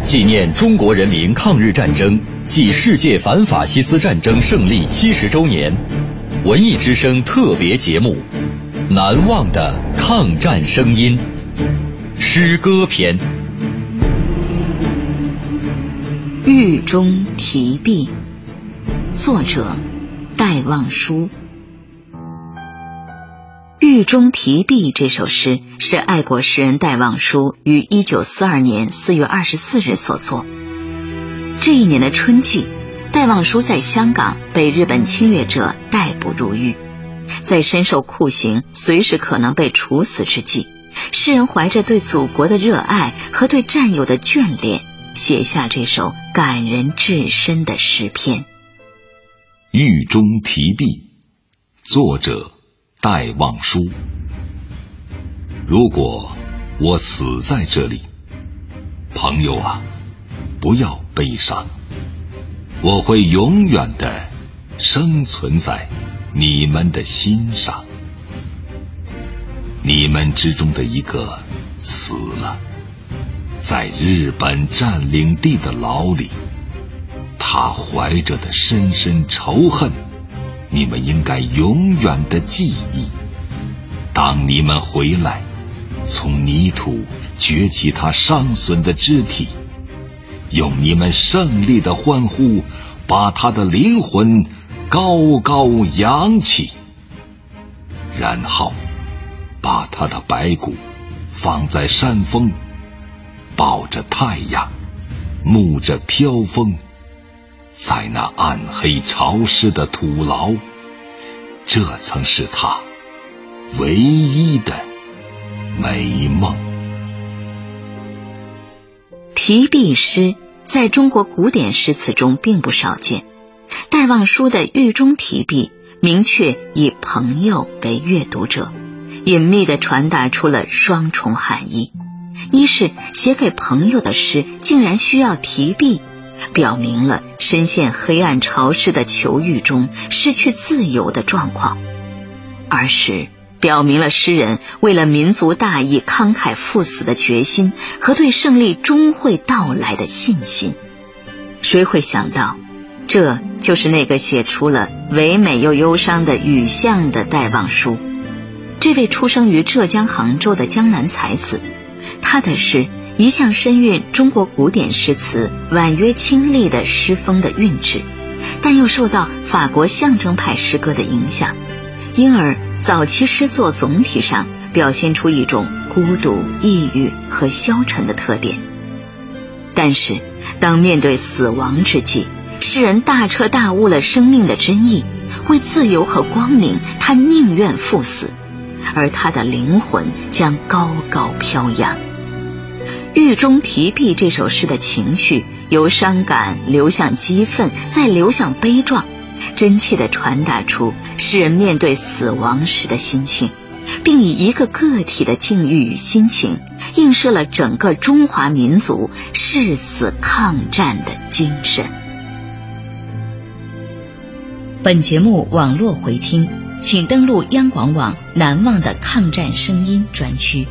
纪念中国人民抗日战争暨世界反法西斯战争胜利七十周年，文艺之声特别节目《难忘的抗战声音》诗歌篇。狱中题壁，作者戴望舒。《狱中题壁》这首诗是爱国诗人戴望舒于一九四二年四月二十四日所作。这一年的春季，戴望舒在香港被日本侵略者逮捕入狱，在深受酷刑、随时可能被处死之际，诗人怀着对祖国的热爱和对战友的眷恋，写下这首感人至深的诗篇。《狱中题壁》，作者戴望舒。如果我死在这里，朋友啊，不要悲伤，我会永远的生存在你们的心上。你们之中的一个死了，在日本占领地的牢里。他怀着的深深仇恨，你们应该永远的记忆。当你们回来，从泥土掘起他伤损的肢体，用你们胜利的欢呼，把他的灵魂高高扬起，然后把他的白骨放在山峰，抱着太阳，沐着飘风。在那暗黑潮湿的土牢，这曾是他唯一的美梦。题壁诗在中国古典诗词中并不少见。戴望舒的《狱中题壁》明确以朋友为阅读者，隐秘地传达出了双重含义：一是写给朋友的诗竟然需要题壁。表明了深陷黑暗潮湿的囚狱中失去自由的状况，而是表明了诗人为了民族大义慷慨赴死的决心和对胜利终会到来的信心。谁会想到，这就是那个写出了唯美又忧伤的雨巷的戴望舒。这位出生于浙江杭州的江南才子，他的诗。一向深蕴中国古典诗词婉约清丽的诗风的韵致，但又受到法国象征派诗歌的影响，因而早期诗作总体上表现出一种孤独、抑郁和消沉的特点。但是，当面对死亡之际，诗人大彻大悟了生命的真意，为自由和光明，他宁愿赴死。而他的灵魂将高高飘扬。狱中题壁这首诗的情绪由伤感流向激愤，再流向悲壮，真切地传达出诗人面对死亡时的心情，并以一个个体的境遇与心情，映射了整个中华民族誓死抗战的精神。本节目网络回听，请登录央广网“难忘的抗战声音”专区。